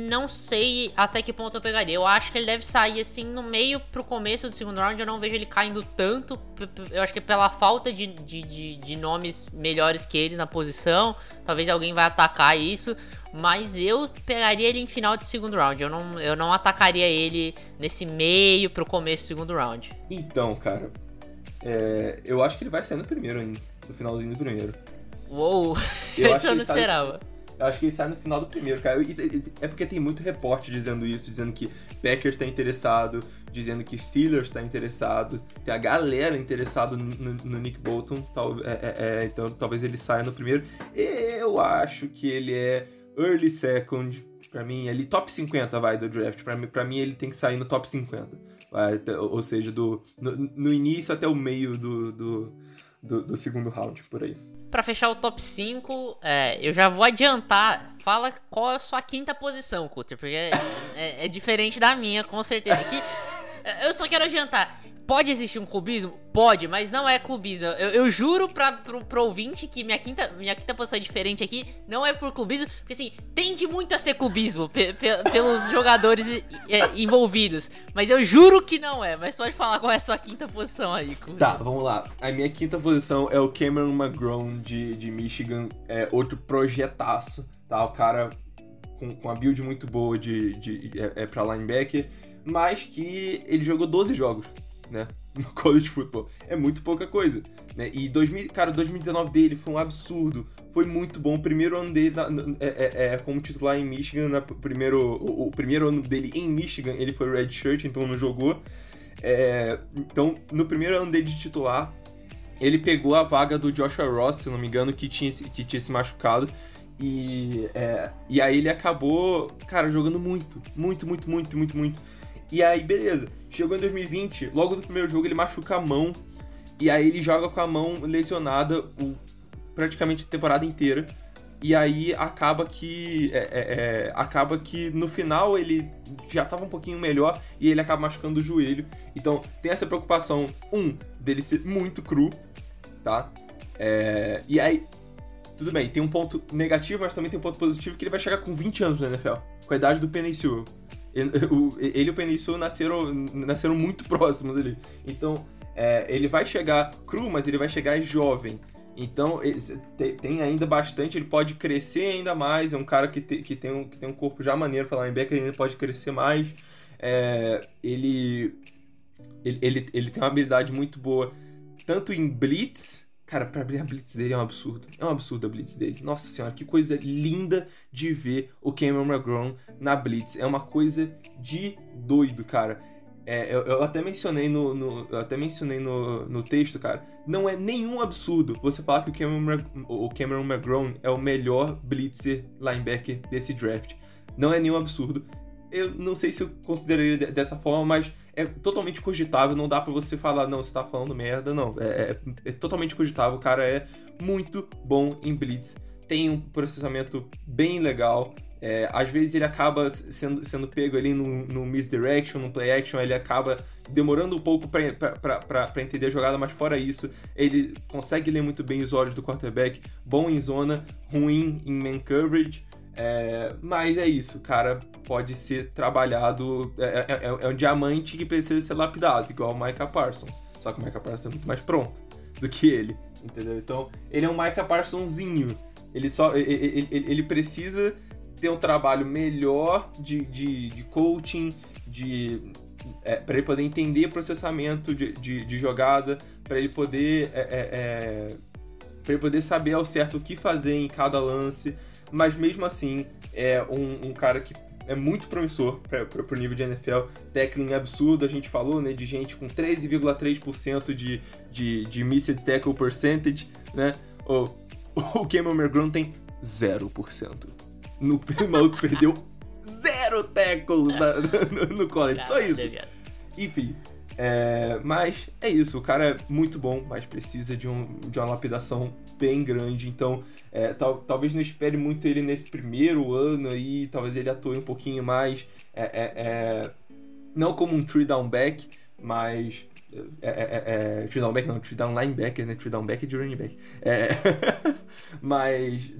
[SPEAKER 2] não sei até que ponto eu pegaria. Eu acho que ele deve sair assim no meio pro começo do segundo round. Eu não vejo ele caindo tanto. Eu acho que pela falta de, de, de, de nomes melhores que ele na posição. Talvez alguém vai atacar isso. Mas eu pegaria ele em final de segundo round. Eu não, eu não atacaria ele nesse meio pro começo do segundo round.
[SPEAKER 3] Então, cara. É, eu acho que ele vai sair no primeiro ainda. No finalzinho do primeiro.
[SPEAKER 2] Uou! Eu eu não esperava. Sai
[SPEAKER 3] eu acho que ele sai no final do primeiro, cara. é porque tem muito reporte dizendo isso, dizendo que Packers tá interessado, dizendo que Steelers tá interessado, tem a galera interessada no, no, no, Nick Bolton, tal, é, é, é, então talvez ele saia no primeiro. Eu acho que ele é early second, pra mim, ali top 50 vai do draft. Pra mim, pra mim ele tem que sair no top 50. Ou seja, do, no, no início até o meio do, do, do, do segundo round, por aí
[SPEAKER 2] para fechar o top 5, é, eu já vou adiantar. Fala qual é a sua quinta posição, Cutter, porque é, é, é diferente da minha, com certeza. Aqui, eu só quero adiantar. Pode existir um clubismo? Pode, mas não é clubismo. Eu, eu juro pra, pro, pro ouvinte que minha quinta, minha quinta posição é diferente aqui. Não é por clubismo, porque assim, tende muito a ser clubismo pe, pe, pelos jogadores é, envolvidos. Mas eu juro que não é. Mas pode falar qual é a sua quinta posição aí, Cutter.
[SPEAKER 3] Tá, vamos lá. A minha quinta posição é o Cameron McGrone de, de Michigan. É outro projetaço, tá? O cara com, com uma build muito boa de, de, é, é pra linebacker. Mas que ele jogou 12 jogos né? No college football. É muito pouca coisa. Né? E 2000, cara, 2019 dele foi um absurdo. Foi muito bom. O primeiro ano dele na, é, é, é, como titular em Michigan. Na, primeiro, o, o, primeiro ano dele em Michigan, ele foi red shirt, então não jogou. É, então, no primeiro ano dele de titular, ele pegou a vaga do Joshua Ross, se não me engano, que tinha, que tinha se machucado. E, é, e aí ele acabou, cara, jogando muito. Muito, muito, muito, muito, muito. E aí, beleza. Chegou em 2020, logo no primeiro jogo ele machuca a mão. E aí ele joga com a mão lesionada o, praticamente a temporada inteira. E aí acaba que. É, é, é, acaba que no final ele já tava um pouquinho melhor e ele acaba machucando o joelho. Então tem essa preocupação, um, dele ser muito cru, tá? É, e aí, tudo bem, tem um ponto negativo, mas também tem um ponto positivo que ele vai chegar com 20 anos na NFL, com a idade do Penny Sewell. Ele e o Península nasceram, nasceram muito próximos ali. Então, é, ele vai chegar cru, mas ele vai chegar jovem. Então, tem ainda bastante, ele pode crescer ainda mais. É um cara que, te, que, tem, um, que tem um corpo já maneiro para linebacker, ele ainda pode crescer mais. É, ele ele, ele, ele tem uma habilidade muito boa, tanto em Blitz. Cara, pra abrir a Blitz dele é um absurdo. É um absurdo a Blitz dele. Nossa senhora, que coisa linda de ver o Cameron McGrone na Blitz. É uma coisa de doido, cara. É, eu, eu, até mencionei no, no, eu até mencionei no, no texto, cara. Não é nenhum absurdo você falar que o Cameron, o Cameron McGrone é o melhor blitzer linebacker desse draft. Não é nenhum absurdo. Eu não sei se eu consideraria dessa forma, mas é totalmente cogitável. Não dá para você falar, não, você tá falando merda, não. É, é, é totalmente cogitável. O cara é muito bom em blitz. Tem um processamento bem legal. É, às vezes ele acaba sendo, sendo pego ali no, no misdirection, no play action, ele acaba demorando um pouco para entender a jogada, mas fora isso, ele consegue ler muito bem os olhos do quarterback, bom em zona, ruim em man coverage. É, mas é isso, cara pode ser trabalhado. É, é, é, é, um diamante que precisa ser lapidado, igual o Micah Parsons. Só que o Micah Parsons é muito mais pronto do que ele, entendeu? Então, ele é um Micah Parsonzinho. Ele só. Ele, ele, ele precisa ter um trabalho melhor de, de, de coaching, de é, para ele poder entender processamento de, de, de jogada, para ele poder é, é, é para ele poder saber ao certo o que fazer em cada lance, mas mesmo assim é um, um cara que é muito promissor para o nível de NFL. Tackling absurdo, a gente falou, né? De gente com 13,3% de, de, de missed tackle percentage, né? O, o Cameron McGrone tem 0% no, o maluco perdeu zero tackles na, no, no college. Só isso. Enfim. É, mas é isso, o cara é muito bom, mas precisa de, um, de uma lapidação bem grande. Então, é, tal, talvez não espere muito ele nesse primeiro ano aí, talvez ele atue um pouquinho mais. É, é, é não como um three down back, mas é, é, é, é down back não, tree down linebacker, né? Tree down back de running back. É, mas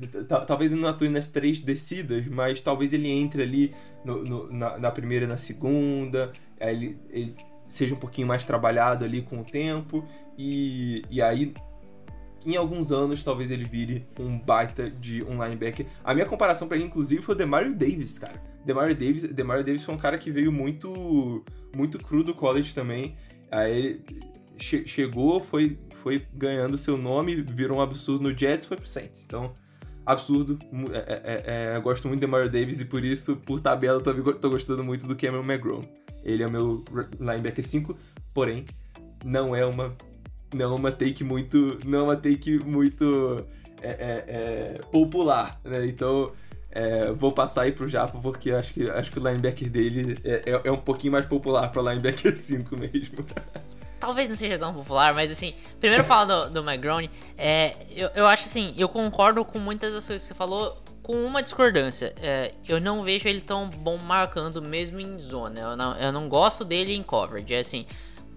[SPEAKER 3] talvez ele não atue nas três descidas, mas talvez ele entre ali no, no, na, na, primeira e na segunda, ele, ele, seja um pouquinho mais trabalhado ali com o tempo, e, e aí em alguns anos talvez ele vire um baita de um linebacker. A minha comparação para ele, inclusive, foi o Demario Davis, cara. Demario Davis, Demario Davis foi um cara que veio muito muito cru do college também. Aí che chegou, foi, foi ganhando seu nome, virou um absurdo no Jets foi pro Saints. Então, absurdo. É, é, é, eu gosto muito de Mario Davis e por isso, por tabela, também tô gostando muito do Cameron McGrone. Ele é meu linebacker 5, porém, não é uma. Não é uma take muito. Não é uma take muito é, é, é popular, né? Então. É, vou passar aí pro Japa porque acho que, acho que o linebacker dele é, é, é um pouquinho mais popular pra linebacker 5 mesmo.
[SPEAKER 2] Talvez não seja tão popular, mas assim, primeiro falar do, do McGrone, é, eu, eu acho assim, eu concordo com muitas das coisas que você falou, com uma discordância. É, eu não vejo ele tão bom marcando mesmo em zona. Eu não, eu não gosto dele em coverage. É assim,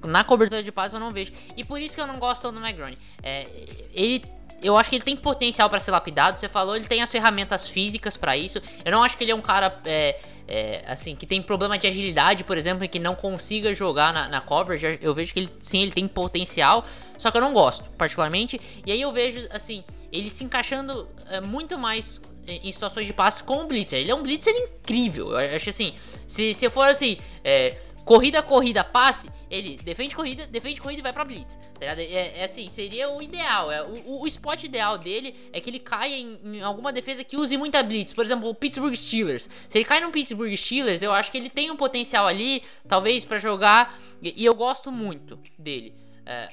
[SPEAKER 2] na cobertura de passe eu não vejo. E por isso que eu não gosto do McGrone. É, ele eu acho que ele tem potencial para ser lapidado. Você falou, ele tem as ferramentas físicas para isso. Eu não acho que ele é um cara é, é, assim que tem problema de agilidade, por exemplo, e que não consiga jogar na, na coverage. Eu vejo que ele sim, ele tem potencial, só que eu não gosto, particularmente. E aí eu vejo assim, ele se encaixando é, muito mais em situações de passe com o Blitzer. Ele é um Blitzer incrível. Eu acho assim, se, se for assim, é, corrida, corrida, passe, ele defende corrida, defende corrida e vai pra blitz. Tá é, é, assim, seria o ideal. É, o, o spot ideal dele é que ele caia em, em, alguma defesa que use muita blitz. Por exemplo, o Pittsburgh Steelers. Se ele cai no Pittsburgh Steelers, eu acho que ele tem um potencial ali, talvez para jogar. E, e, eu gosto muito dele. É,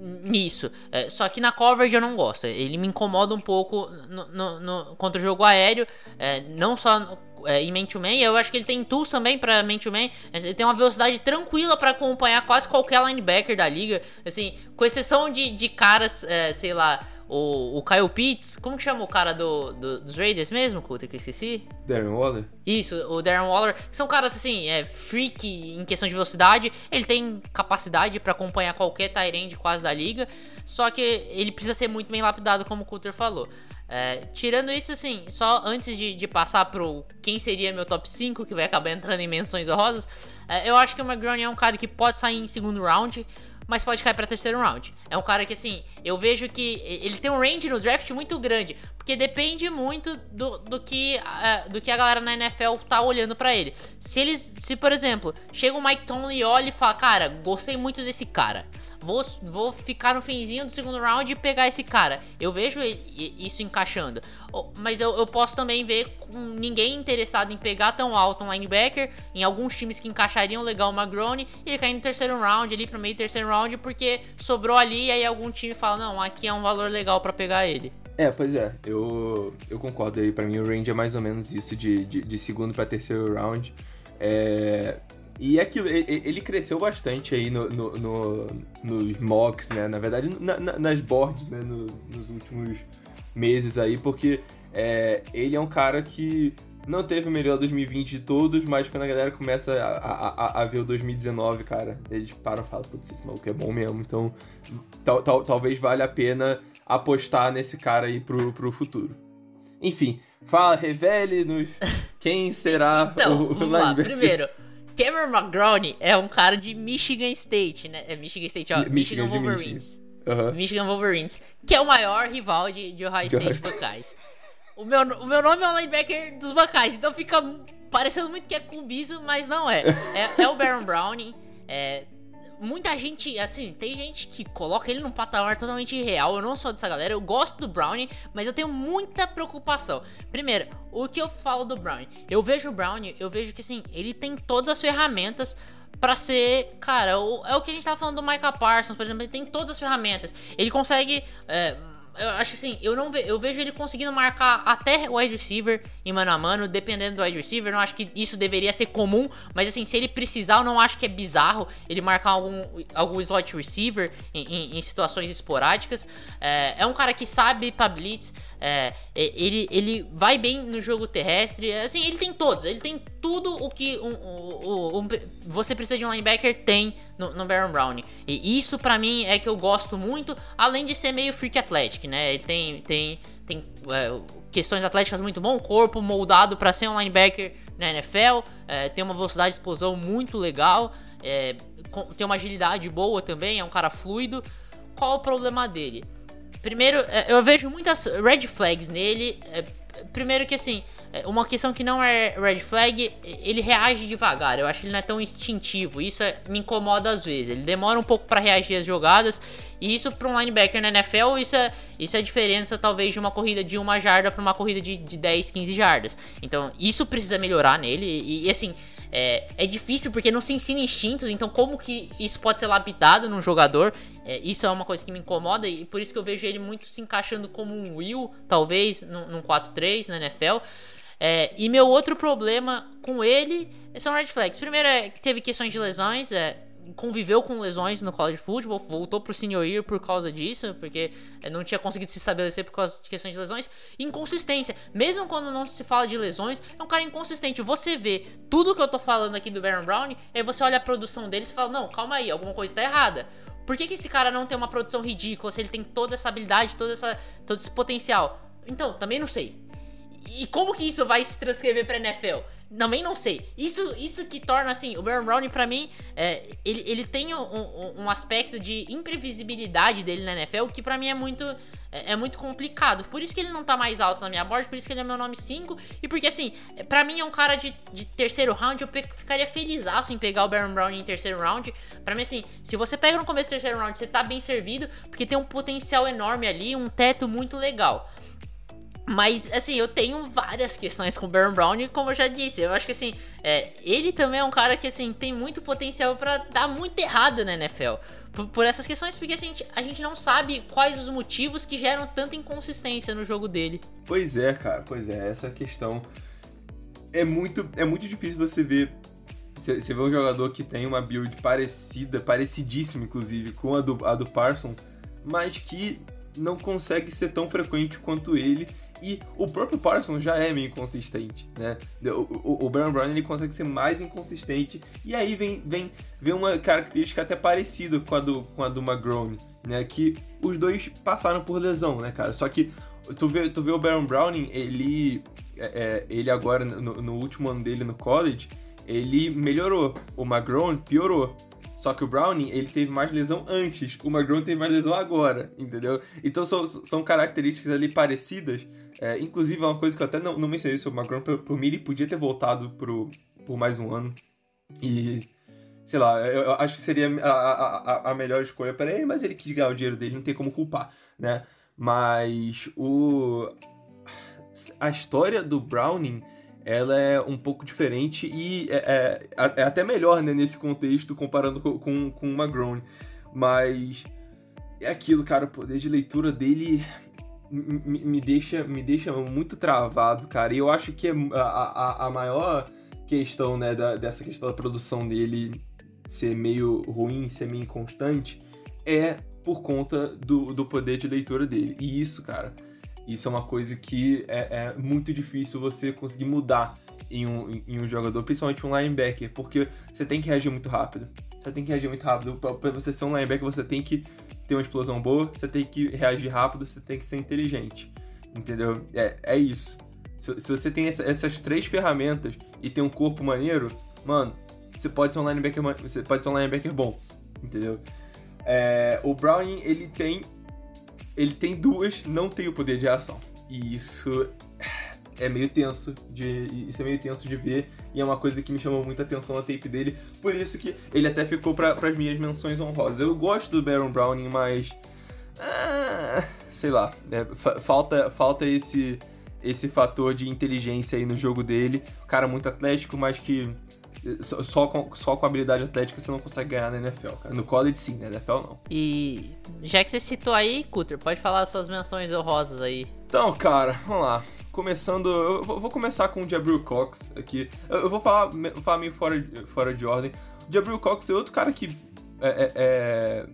[SPEAKER 2] nisso. É, só que na coverage eu não gosto. Ele me incomoda um pouco no, no, no contra o jogo aéreo. É, não só é, em man-to-man. Eu acho que ele tem tools também para man-to-man. Ele tem uma velocidade tranquila para acompanhar quase qualquer linebacker da liga. Assim, com exceção de, de caras, é, sei lá, o, o Kyle Pitts, como que chama o cara do, do dos Raiders mesmo, Cutter, que eu esqueci?
[SPEAKER 3] Darren Waller?
[SPEAKER 2] Isso, o Darren Waller, que são caras assim, é freak em questão de velocidade, ele tem capacidade para acompanhar qualquer Tyrande quase da liga, só que ele precisa ser muito bem lapidado, como o Cutter falou. É, tirando isso, assim, só antes de, de, passar pro quem seria meu top 5, que vai acabar entrando em menções rosas, é, eu acho que o McGrone é um cara que pode sair em segundo round, mas pode cair pra terceiro round. É um cara que, assim, eu vejo que ele tem um range no draft muito grande, porque depende muito do, do, que, uh, do que a galera na NFL tá olhando para ele. Se eles, se por exemplo, chega o Mike Tomlin e olha e fala, cara, gostei muito desse cara. Vou, vou ficar no finzinho do segundo round e pegar esse cara. Eu vejo isso encaixando. Mas eu, eu posso também ver ninguém interessado em pegar tão alto um linebacker. Em alguns times que encaixariam legal o Magrone. E ele cair no terceiro round, ali pro meio do terceiro round, porque sobrou ali. E aí algum time fala: Não, aqui é um valor legal para pegar ele.
[SPEAKER 3] É, pois é, eu, eu concordo aí. Pra mim, o range é mais ou menos isso, de, de, de segundo para terceiro round. É, e é aquilo, ele cresceu bastante aí no, no, no nos mocks, né? Na verdade, na, na, nas boards, né? No, nos últimos meses aí, porque é, ele é um cara que não teve o melhor 2020 de todos, mas quando a galera começa a, a, a ver o 2019, cara, eles param e falam, putz, esse maluco é bom mesmo. Então, tal, tal, talvez valha a pena apostar nesse cara aí pro, pro futuro. Enfim, fala, revele-nos quem será
[SPEAKER 2] então, o, o vamos lá. Primeiro, Cameron McGrone é um cara de Michigan State, né? É Michigan State, ó. Michigan, Michigan Wolverines. Michigan. Uhum. Michigan Wolverines, que é o maior rival de, de Ohio State Buckeyes. O meu, o meu nome é o linebacker dos Buckeyes, então fica parecendo muito que é Cubizo, mas não é. É, é o Baron Browning. É, muita gente, assim, tem gente que coloca ele num patamar totalmente irreal. Eu não sou dessa galera, eu gosto do Brownie, mas eu tenho muita preocupação. Primeiro, o que eu falo do Brownie? Eu vejo o Brownie, eu vejo que assim, ele tem todas as ferramentas para ser, cara, o, é o que a gente tava falando do Micah Parsons, por exemplo, ele tem todas as ferramentas. Ele consegue é, eu acho assim, eu não ve, eu vejo ele conseguindo marcar até o wide receiver em mano a mano, dependendo do wide receiver. Não acho que isso deveria ser comum, mas assim, se ele precisar, eu não acho que é bizarro ele marcar algum, algum slot receiver em, em, em situações esporádicas. É, é, um cara que sabe pra blitz, é, ele, ele vai bem no jogo terrestre. Assim, ele tem todos, ele tem tudo o que um, um, um, você precisa de um linebacker tem no, no Baron Brown. E isso para mim é que eu gosto muito, além de ser meio freak athletic, né? Ele tem, tem, tem é, questões atléticas muito bom, corpo moldado para ser um linebacker na NFL, é, tem uma velocidade de explosão muito legal, é, tem uma agilidade boa também, é um cara fluido. Qual o problema dele? Primeiro, é, eu vejo muitas red flags nele. É, primeiro que assim, é, uma questão que não é red flag, ele reage devagar. Eu acho que ele não é tão instintivo. Isso me incomoda às vezes. Ele demora um pouco para reagir às jogadas. E isso para um linebacker na NFL, isso é, isso é a diferença talvez de uma corrida de uma jarda para uma corrida de, de 10, 15 jardas. Então, isso precisa melhorar nele. E, e assim, é, é, difícil porque não se ensina instintos, então como que isso pode ser lapidado num jogador? É, isso é uma coisa que me incomoda e por isso que eu vejo ele muito se encaixando como um Will, talvez, num, num 4-3 na NFL. É, e meu outro problema com ele são red flags. Primeiro é que teve questões de lesões, é, conviveu com lesões no college football, voltou pro senior year por causa disso, porque é, não tinha conseguido se estabelecer por causa de questões de lesões. Inconsistência, mesmo quando não se fala de lesões, é um cara inconsistente. Você vê tudo que eu tô falando aqui do Baron Brown, aí você olha a produção dele e fala: Não, calma aí, alguma coisa tá errada. Por que, que esse cara não tem uma produção ridícula se ele tem toda essa habilidade, toda essa, todo esse potencial? Então, também não sei. E como que isso vai se transcrever pra NFL? Também não sei. Isso, isso que torna, assim, o Baron Browning, pra mim, é, ele, ele tem um, um, aspecto de imprevisibilidade dele na NFL que pra mim é muito, é, é, muito complicado. Por isso que ele não tá mais alto na minha board, por isso que ele é meu nome 5. E porque, assim, pra mim é um cara de, de terceiro round, eu ficaria feliz em pegar o Baron Browning em terceiro round. Pra mim, assim, se você pega no começo do terceiro round, você tá bem servido, porque tem um potencial enorme ali, um teto muito legal. Mas, assim, eu tenho várias questões com o Baron Brown e como eu já disse, eu acho que, assim, é, ele também é um cara que, assim, tem muito potencial para dar muito errado na NFL. Por, por, essas questões, porque assim, a gente não sabe quais os motivos que geram tanta inconsistência no jogo dele.
[SPEAKER 3] Pois é, cara, pois é, essa questão é muito, é muito difícil você ver você vê um jogador que tem uma build parecida, parecidíssima, inclusive, com a do, a do Parsons, mas que não consegue ser tão frequente quanto ele e o próprio Parsons já é meio inconsistente, né? O, o, o Baron Brown ele consegue ser mais inconsistente e aí vem, vem, vem uma característica até parecida com a do, com a do McGrone, né? Que os dois passaram por lesão, né, cara? Só que tu vê, tu vê o Baron Browning, ele, é, é, ele agora, no, no, último ano dele no college, ele melhorou. O McGrone piorou. Só que o Browning, ele teve mais lesão antes, o McGrone teve mais lesão agora, entendeu? Então são, são características ali parecidas. É, inclusive, é uma coisa que eu até não, não mencionei sobre o McGrone, por, por mim ele podia ter voltado pro, por mais um ano. E, sei lá, eu, eu acho que seria a, a, a melhor escolha para ele, mas ele quis ganhar o dinheiro dele, não tem como culpar, né? Mas o... A história do Browning ela é um pouco diferente e é, é, é até melhor né, nesse contexto comparando com, com, com o Magrone. Mas é aquilo, cara, o poder de leitura dele me, me, deixa, me deixa muito travado, cara. E eu acho que é a, a, a maior questão né, da, dessa questão da produção dele ser meio ruim, ser meio inconstante, é por conta do, do poder de leitura dele. E isso, cara, isso é uma coisa que é, é muito difícil você conseguir mudar em um, em um jogador, principalmente um linebacker, porque você tem que reagir muito rápido. Você tem que reagir muito rápido. Para você ser um linebacker, você tem que ter uma explosão boa, você tem que reagir rápido, você tem que ser inteligente. Entendeu? É, é isso. Se, se você tem essa, essas três ferramentas e tem um corpo maneiro, mano, você pode ser um linebacker, você pode ser um linebacker bom. Entendeu? É, o Browning, ele tem ele tem duas, não tem o poder de reação. E isso é meio tenso de isso é meio tenso de ver e é uma coisa que me chamou muita atenção na tape dele. Por isso que ele até ficou para as minhas menções honrosas. Eu gosto do Baron Browning mas ah, sei lá é, falta falta esse esse fator de inteligência aí no jogo dele. Cara muito atlético mas que só, só, com, só com habilidade atlética você não consegue ganhar na NFL, cara. No college sim, na NFL não.
[SPEAKER 2] E já que você citou aí, Cutter, pode falar as suas menções honrosas aí.
[SPEAKER 3] Então, cara, vamos lá. Começando, eu vou começar com o Jabril Cox aqui. Eu vou falar, vou falar meio fora, fora de ordem. O Jabril Cox é outro cara que é, é,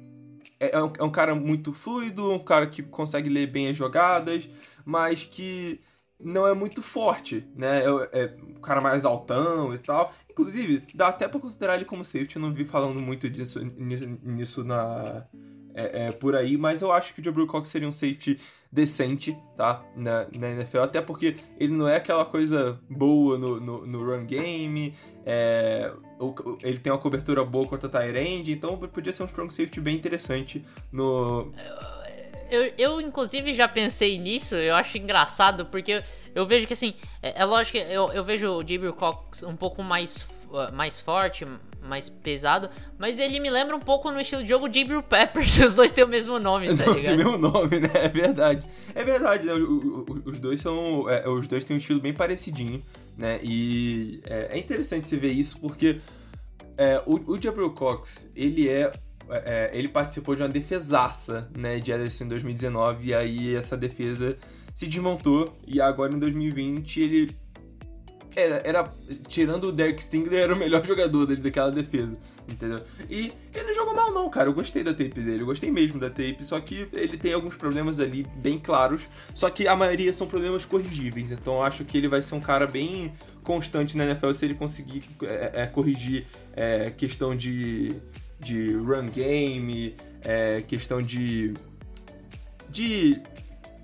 [SPEAKER 3] é, é, um, é um cara muito fluido, um cara que consegue ler bem as jogadas, mas que não é muito forte, né? É, é um cara mais altão e tal. Inclusive, dá até pra considerar ele como safety, eu não vi falando muito disso nisso, nisso na. É, é, por aí, mas eu acho que o Jabril Cox seria um safety decente, tá? Na, na NFL, até porque ele não é aquela coisa boa no, no, no run game, é, ele tem uma cobertura boa contra a Tyrande, então podia ser um strong safety bem interessante no.
[SPEAKER 2] Eu, eu, inclusive, já pensei nisso, eu acho engraçado, porque eu vejo que assim, é, é lógico que eu, eu vejo o Jabril Cox um pouco mais, uh, mais forte, mais pesado, mas ele me lembra um pouco no estilo de jogo Jabril Peppers, os dois têm o mesmo nome, tá
[SPEAKER 3] Não,
[SPEAKER 2] ligado?
[SPEAKER 3] Tem o mesmo nome, né? É verdade. É verdade, né? Os dois são. É, os dois têm um estilo bem parecidinho, né? E é, é interessante você ver isso porque é, o, o Cox, ele é é, ele participou de uma defesaça, né, de LSU em 2019, e aí essa defesa se desmontou e agora em 2020 ele era, era tirando o Derek Stingler, era o melhor jogador dele daquela defesa, entendeu? E ele não jogou mal não, cara, eu gostei da tape dele, eu gostei mesmo da tape, só que ele tem alguns problemas ali bem claros, só que a maioria são problemas corrigíveis, então eu acho que ele vai ser um cara bem constante na NFL se ele conseguir é, é, corrigir é, questão de, de run game, é, questão de de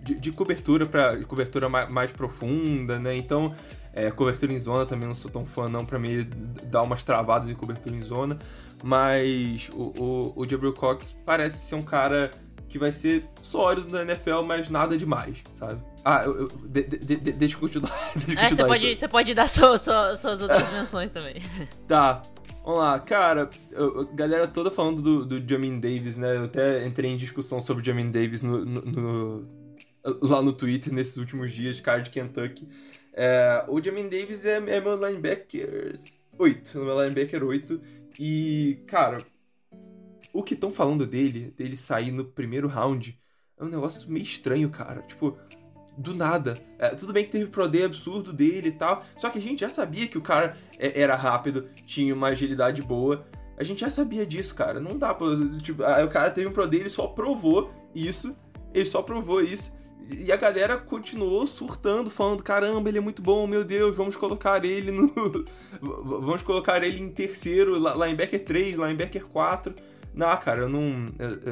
[SPEAKER 3] de, de cobertura para cobertura mais, mais, profunda, né? Então, é, cobertura em zona também não sou tão fã não, para mim dar umas travadas de cobertura em zona, mas o, o, o Jabril Cox parece ser um cara que vai ser sólido na NFL, mas nada demais, sabe? Ah, eu, eu de, de, de, deixa eu continuar. Deixa
[SPEAKER 2] é, você pode, então. você pode dar so, so, suas outras menções também.
[SPEAKER 3] Tá. Vamos lá, cara, eu, galera toda falando do, do Jamin Davis, né? Eu até entrei em discussão sobre o Jamin Davis no, no, no lá no Twitter nesses últimos dias, cara de Kentucky. É, o Jamin Davis é, é meu linebacker 8, meu linebacker 8. E, cara, o que estão falando dele, dele sair no primeiro round, é um negócio meio estranho, cara. Tipo, do nada. É, tudo bem que teve Pro Day absurdo dele e tal, só que a gente já sabia que o cara é, era rápido, tinha uma agilidade boa. A gente já sabia disso, cara. Não dá pra. Tipo, o cara teve um Pro Day, ele só provou isso. Ele só provou isso. E a galera continuou surtando, falando: caramba, ele é muito bom, meu Deus, vamos colocar ele no. vamos colocar ele em terceiro, linebacker 3, linebacker 4. Não, cara, eu não.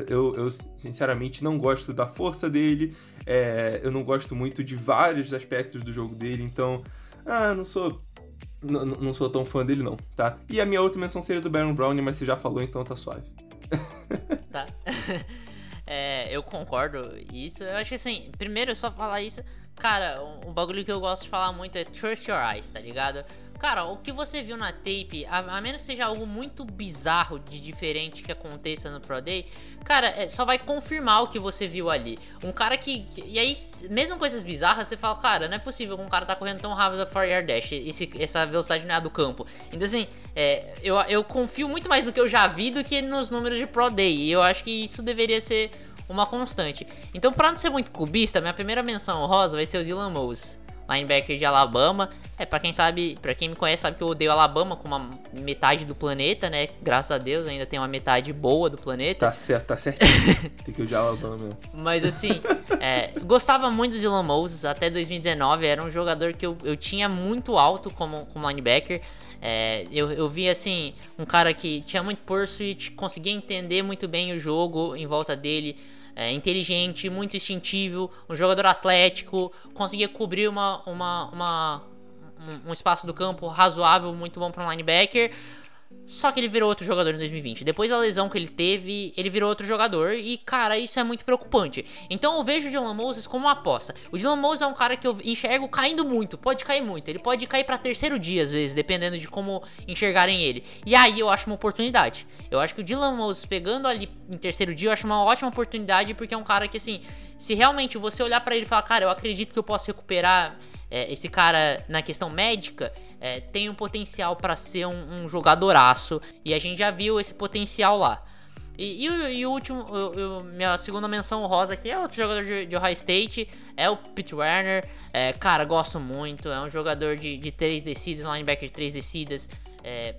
[SPEAKER 3] Eu, eu sinceramente não gosto da força dele. É, eu não gosto muito de vários aspectos do jogo dele, então. Ah, não sou N- n- não sou tão fã dele, não, tá? E a minha outra menção seria do Baron Brown, mas você já falou, então tá suave.
[SPEAKER 2] tá? É, eu concordo isso. Eu acho que assim, primeiro só falar isso, cara, um, um bagulho que eu gosto de falar muito é trust your eyes, tá ligado? Cara, o que você viu na tape, a, a menos que seja algo muito bizarro de diferente que aconteça no Pro Day, cara, é, só vai confirmar o que você viu ali. Um cara que. E aí, mesmo coisas bizarras, você fala, cara, não é possível que um cara tá correndo tão rápido a 4 yard dash. Esse, essa velocidade não é a do campo. Então, assim, é, eu, eu confio muito mais no que eu já vi do que nos números de Pro Day. E eu acho que isso deveria ser uma constante. Então, pra não ser muito cubista, minha primeira menção honrosa vai ser o Dylan Mose, linebacker de Alabama. É, pra quem sabe, para quem me conhece, sabe que eu odeio Alabama com uma metade do planeta, né? Graças a Deus ainda tem uma metade boa do planeta.
[SPEAKER 3] Tá certo, tá certíssimo. Tem que odiar Alabama mesmo.
[SPEAKER 2] Mas assim, é, gostava muito do Dylan Moses até 2019. Era um jogador que eu, eu tinha muito alto como, como linebacker. É, eu, eu vi assim, um cara que tinha muito pursuit, conseguia entender muito bem o jogo em volta dele. É, inteligente, muito instintivo, um jogador atlético, conseguia cobrir uma, uma, uma- um, espaço do campo razoável, muito bom para um linebacker. Só que ele virou outro jogador em 2020. Depois da lesão que ele teve, ele virou outro jogador. E, cara, isso é muito preocupante. Então eu vejo o Dylan Moses como uma aposta. O Dylan Moses é um cara que eu enxergo caindo muito. Pode cair muito. Ele pode cair pra terceiro dia, às vezes, dependendo de como enxergarem ele. E aí eu acho uma oportunidade. Eu acho que o Dylan Moses pegando ali em terceiro dia, eu acho uma ótima oportunidade. Porque é um cara que, assim, se realmente você olhar pra ele e falar, cara, eu acredito que eu posso recuperar é, esse cara na questão médica é, tem um potencial pra ser um, um jogadoraço e a gente já viu esse potencial lá. E, e o- e o último, o- o- minha segunda menção rosa aqui é outro jogador de, de Ohio State, é o Pete Werner. É, cara, gosto muito, é um jogador de, de três descidas, linebacker de três descidas, é,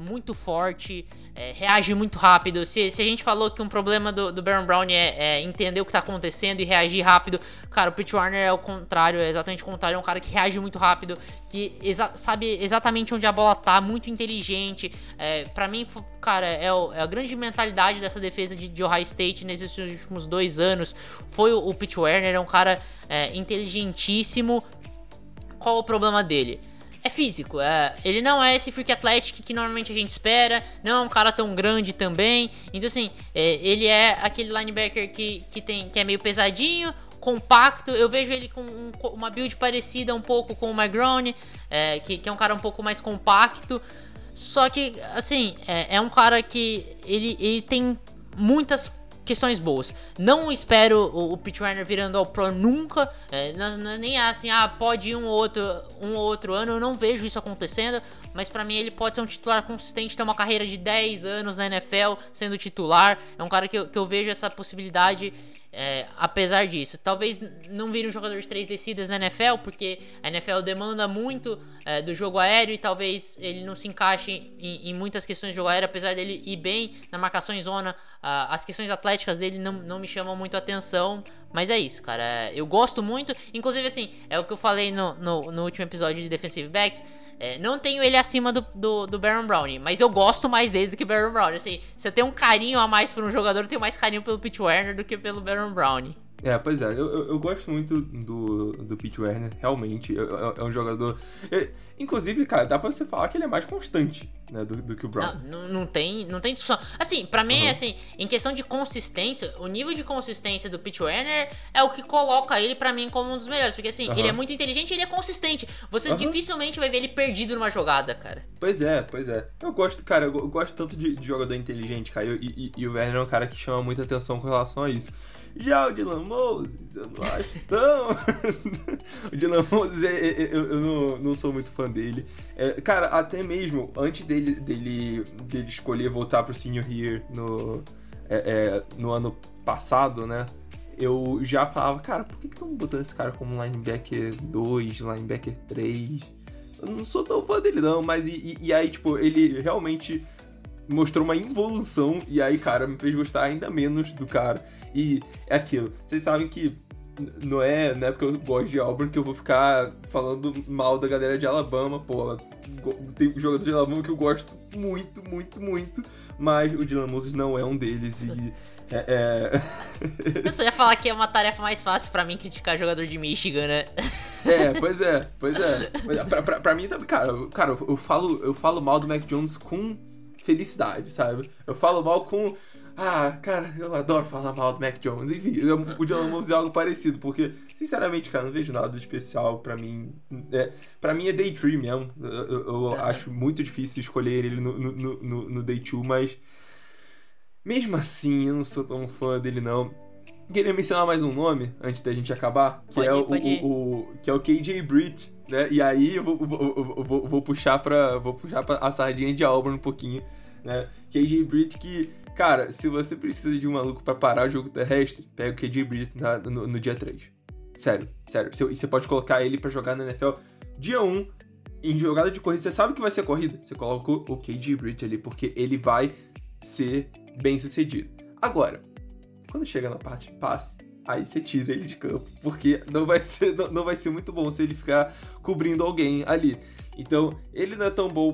[SPEAKER 2] muito forte, é, reage muito rápido. Se, se a gente falou que um problema do, do Baron Brown é, é entender o que tá acontecendo e reagir rápido, cara, o Pete Warner é o contrário, é exatamente o contrário, é um cara que reage muito rápido, que exa- sabe exatamente onde a bola tá, muito inteligente. É, para mim, cara, é, o- é a grande mentalidade dessa defesa de, de Ohio State nesses últimos dois anos. Foi o, o Pete Werner, é um cara é, inteligentíssimo. Qual o problema dele? É físico, é, ele não é esse freak athletic que normalmente a gente espera, não é um cara tão grande também. Então, assim, é, ele é aquele linebacker que, que, tem, que é meio pesadinho, compacto. Eu vejo ele com um- uma build parecida um pouco com o McGrone, é, que, que é um cara um pouco mais compacto. Só que, assim, é, é um cara que ele, ele tem muitas questões boas. Não espero o, o Pete virando ao Pro nunca. é, não- não- nem é assim, ah, pode ir um ou outro, um ou outro ano. Eu não vejo isso acontecendo. Mas pra mim ele pode ser um titular consistente, ter uma carreira de 10 anos na NFL sendo titular. É um cara que eu, que eu vejo essa possibilidade. É, apesar disso, talvez não vire um jogador de três descidas na NFL, porque a NFL demanda muito é, do jogo aéreo e talvez ele não se encaixe em, em muitas questões de jogo aéreo, apesar dele ir bem na marcação em zona. ah, as questões atléticas dele não, não me chamam muito atenção, mas é isso, cara. é, Eu gosto muito, inclusive assim, é o que eu falei no, no, no último episódio de Defensive Backs. É, não tenho ele acima do, do, do Baron Browning, mas eu gosto mais dele do que Baron Browning. Assim, se eu tenho um carinho a mais por um jogador, eu tenho mais carinho pelo Pete Werner do que pelo Baron Browning.
[SPEAKER 3] É, pois é, eu, eu, eu gosto muito do, do Pete Werner, realmente. É, é- é um jogador. é, inclusive, cara, dá pra você falar que ele é mais constante, né, do, do que o Brown.
[SPEAKER 2] Não, não, tem, não tem discussão. Assim, pra mim,
[SPEAKER 3] Uhum.
[SPEAKER 2] assim, em questão de consistência, o nível de consistência do Pete Werner é o que coloca ele pra mim como um dos melhores. Porque assim,
[SPEAKER 3] Aham.
[SPEAKER 2] ele é muito inteligente e ele é consistente. Você
[SPEAKER 3] Aham.
[SPEAKER 2] dificilmente vai ver ele perdido numa jogada, cara.
[SPEAKER 3] Pois é, pois é. Eu gosto, cara, eu gosto tanto de, de jogador inteligente, cara. E, e- e o Werner é um cara que chama muita atenção com relação a isso. Já o Dylan Moses, eu não acho tão. o Dylan Moses, é- é- é- eu, eu não, não sou muito fã dele. É, cara, até mesmo antes dele, dele, dele escolher voltar pro Senior Year no, é, é, no ano passado, né? Eu já falava, cara, por que estão botando esse cara como linebacker 2, linebacker 3? Eu não sou tão fã dele, não, mas e, e- e aí, tipo, ele realmente mostrou uma involução, e aí, cara, me fez gostar ainda menos do cara. E é aquilo, vocês sabem que não é, não é porque eu gosto de Auburn que eu vou ficar falando mal da galera de Alabama, pô, tem jogador de Alabama que eu gosto muito, muito, muito, mas o Dylan Moses não é um deles, e é- é...
[SPEAKER 2] Eu só ia falar que é uma tarefa mais fácil pra mim criticar jogador de Michigan, né?
[SPEAKER 3] É, pois é, pois é. Mas Pra, pra, pra mim também, cara, cara, eu falo, eu falo mal do Mac Jones com felicidade, sabe? Eu falo mal com. Ah, cara, eu adoro falar mal do Mac Jones. Enfim, eu podia fazer algo parecido, porque, sinceramente, cara, não vejo nada de especial pra mim. É, pra mim é Day 3 mesmo. Eu, eu- eu
[SPEAKER 2] Tá.
[SPEAKER 3] acho muito difícil escolher ele no, no, no- no, Day 2, mas. Mesmo assim, eu não sou tão fã dele, não. Queria mencionar mais um nome antes da gente acabar, que
[SPEAKER 2] Pode
[SPEAKER 3] é
[SPEAKER 2] ir,
[SPEAKER 3] o, o, o- que é o KJ Britt, né? E aí eu vou, vou, vou, vou- puxar para vou puxar pra a sardinha de Auburn um pouquinho, né? KJ Britt que, cara, se você precisa de um maluco pra parar o jogo terrestre, pega o KJ Britt no, no dia 3. Sério, sério. Você, você pode colocar ele pra jogar na NFL dia 1 em jogada de corrida. Você sabe que vai ser corrida, você coloca o, o KJ Britt ali, porque ele vai ser bem sucedido. Agora, quando chega na parte de passe, aí você tira ele de campo, porque não vai ser, não, não vai ser muito bom se ele ficar cobrindo alguém ali. Então, ele não é tão bom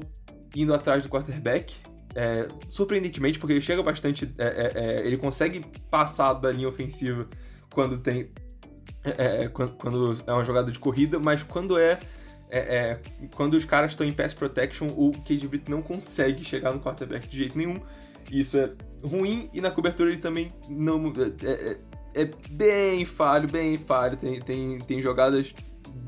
[SPEAKER 3] indo atrás do quarterback, é, surpreendentemente, porque ele chega bastante. é, é, é, ele consegue passar da linha ofensiva quando tem. é, é, quando, quando é uma jogada de corrida, mas quando é. quando os caras estão em pass protection, o KJ Britt não consegue chegar no quarterback de jeito nenhum. Isso é ruim e na cobertura ele também não. É bem falho, bem falho. Tem, tem, tem jogadas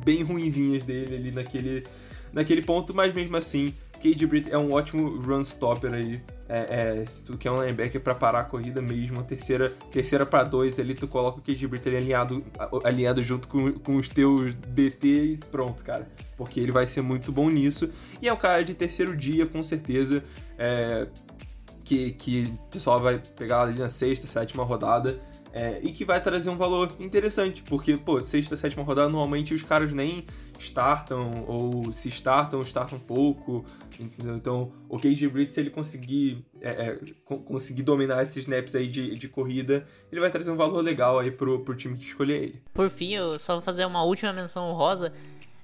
[SPEAKER 3] bem ruinzinhas dele ali naquele, naquele ponto, mas mesmo assim, Cade Britt é um ótimo run stopper aí. É, é, se tu quer um linebacker pra parar a corrida mesmo, a terceira, terceira pra dois ali, tu coloca o Cade Britt ali alinhado, alinhado junto com, com os teus DT e pronto, cara. Porque ele vai ser muito bom nisso. E é um cara de terceiro dia, com certeza. É, que, que o pessoal vai pegar ali na sexta, sétima rodada. é, e que vai trazer um valor interessante, porque, pô, sexta, sétima rodada, normalmente os caras nem startam, ou se startam, startam pouco, entendeu? Então, o KJ Britt, se ele conseguir, é, é, co- conseguir dominar esses snaps aí de, de corrida, ele vai trazer um valor legal aí pro, pro time que escolher ele.
[SPEAKER 2] Por fim, eu só vou fazer uma última menção honrosa.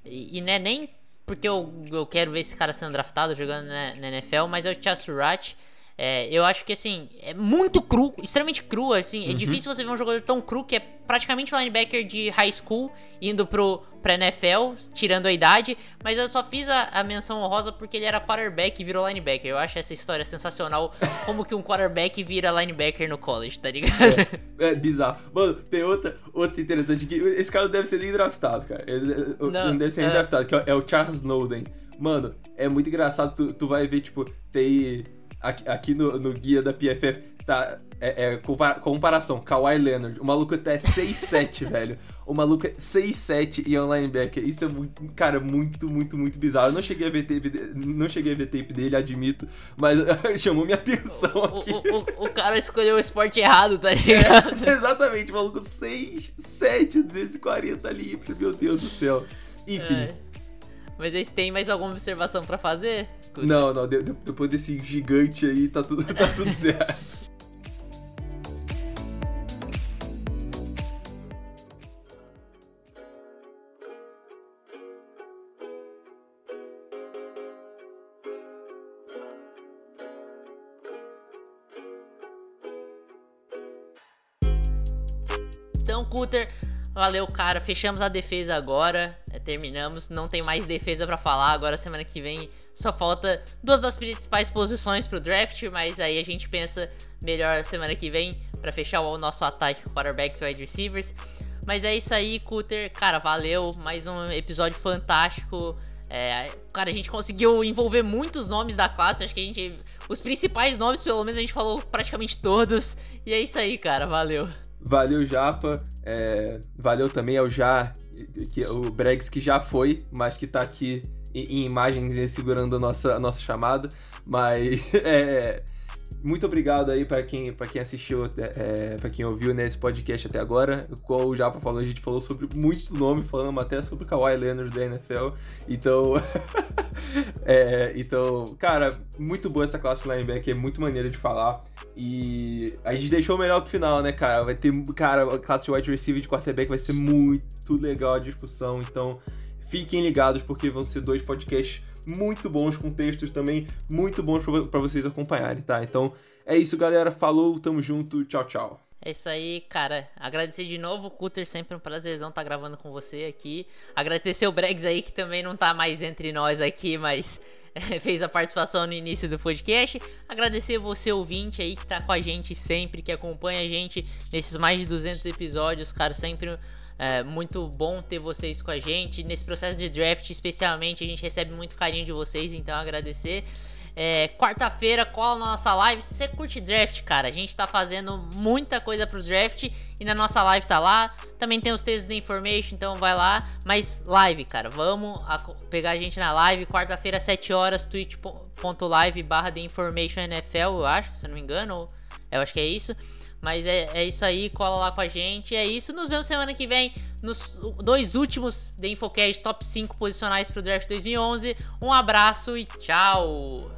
[SPEAKER 2] E, e não é nem porque eu, eu quero ver esse cara sendo draftado jogando na, na NFL, mas é o Chas Surratt. É, eu acho que assim, é muito cru, extremamente cru, assim, é difícil você ver um jogador tão cru que é praticamente um linebacker de high school indo pro pra NFL, tirando a idade, mas eu só fiz a, a menção honrosa porque ele era quarterback e virou linebacker. Eu acho essa história sensacional, como que um quarterback vira linebacker no college, tá ligado?
[SPEAKER 3] É bizarro. Mano, tem outra, outra interessante que esse cara não deve ser nem draftado, cara. Ele não,
[SPEAKER 2] Não,
[SPEAKER 3] deve ser nem
[SPEAKER 2] é.
[SPEAKER 3] draftado, que é o- é o Charles Snowden. Mano, é muito engraçado. Tu, tu vai ver, tipo, tem. Aqui, aqui no, no guia da PFF, tá. É, é compara- comparação, Kawhi Leonard. O maluco até 6'7, velho. O maluco é 6'7 e é um linebacker. Isso é muito, cara, muito, muito, muito bizarro. Eu não cheguei a ver tape, de- não cheguei a ver tape dele, admito, mas chamou minha atenção
[SPEAKER 2] O,
[SPEAKER 3] aqui.
[SPEAKER 2] o, o, o cara escolheu o esporte errado, tá ligado?
[SPEAKER 3] Exatamente, maluco 6, 7, 240 ali, meu Deus do céu. Enfim,
[SPEAKER 2] É. Mas eles têm mais alguma observação pra fazer?
[SPEAKER 3] Não, não, de- de- depois desse gigante aí, tá tudo, tá tudo certo.
[SPEAKER 2] Então, Cutter, valeu, cara. Fechamos a defesa agora. É, terminamos. Não tem mais defesa pra falar. Agora, semana que vem, só falta duas das principais posições pro draft. Mas aí a gente pensa melhor semana que vem pra fechar o nosso ataque com quarterbacks e wide receivers. Mas é isso aí, Cutter. Cara, valeu. Mais um episódio fantástico. É, cara, a gente conseguiu envolver muitos nomes da classe. Acho que a gente. Os principais nomes, pelo menos, a gente falou praticamente todos. E é isso aí, cara. Valeu.
[SPEAKER 3] Valeu, Japa. é, valeu também ao Já, que, o Bregs que já foi, mas que tá aqui em, em imagens segurando a nossa, a nossa chamada. Mas é, muito obrigado aí pra quem, quem assistiu, é, para quem ouviu nesse podcast até agora. Como o Japa falou, a gente falou sobre muito nome, falamos até sobre o Kawhi Leonard da NFL. Então, é, então, cara, muito boa essa classe linebacker, é muito maneira de falar. E a gente deixou o melhor pro final, né, cara? Vai ter, cara, a classe de wide receiver de quarterback vai ser muito legal a discussão. Então, fiquem ligados porque vão ser dois podcasts muito bons com textos também muito bons pra vocês acompanharem, tá? Então, é isso, galera. Falou, tamo junto. Tchau, tchau.
[SPEAKER 2] É isso aí, cara. Agradecer de novo, Cutter, sempre um prazerzão estar tá gravando com você aqui. Agradecer o Bregs aí, que também não tá mais entre nós aqui, mas fez a participação no início do podcast. Agradecer você, ouvinte aí, que tá com a gente sempre, que acompanha a gente nesses mais de 200 episódios, cara. Sempre é muito bom ter vocês com a gente. Nesse processo de draft, especialmente, a gente recebe muito carinho de vocês, então agradecer. É, Quarta-feira, cola na nossa live. Se você curte draft, cara, a gente tá fazendo muita coisa pro draft e na nossa live tá lá. Também tem os textos da Information, então vai lá. Mas live, cara, vamos a, pegar a gente na live. Quarta-feira, 7 horas, twitch.live barra The Information NFL, eu acho, se eu não me engano. Eu acho que é isso. Mas é, é isso aí, cola lá com a gente. É isso, nos vemos semana que vem nos dois últimos The Infocast Top 5 posicionais pro Draft 2011. Um abraço e tchau!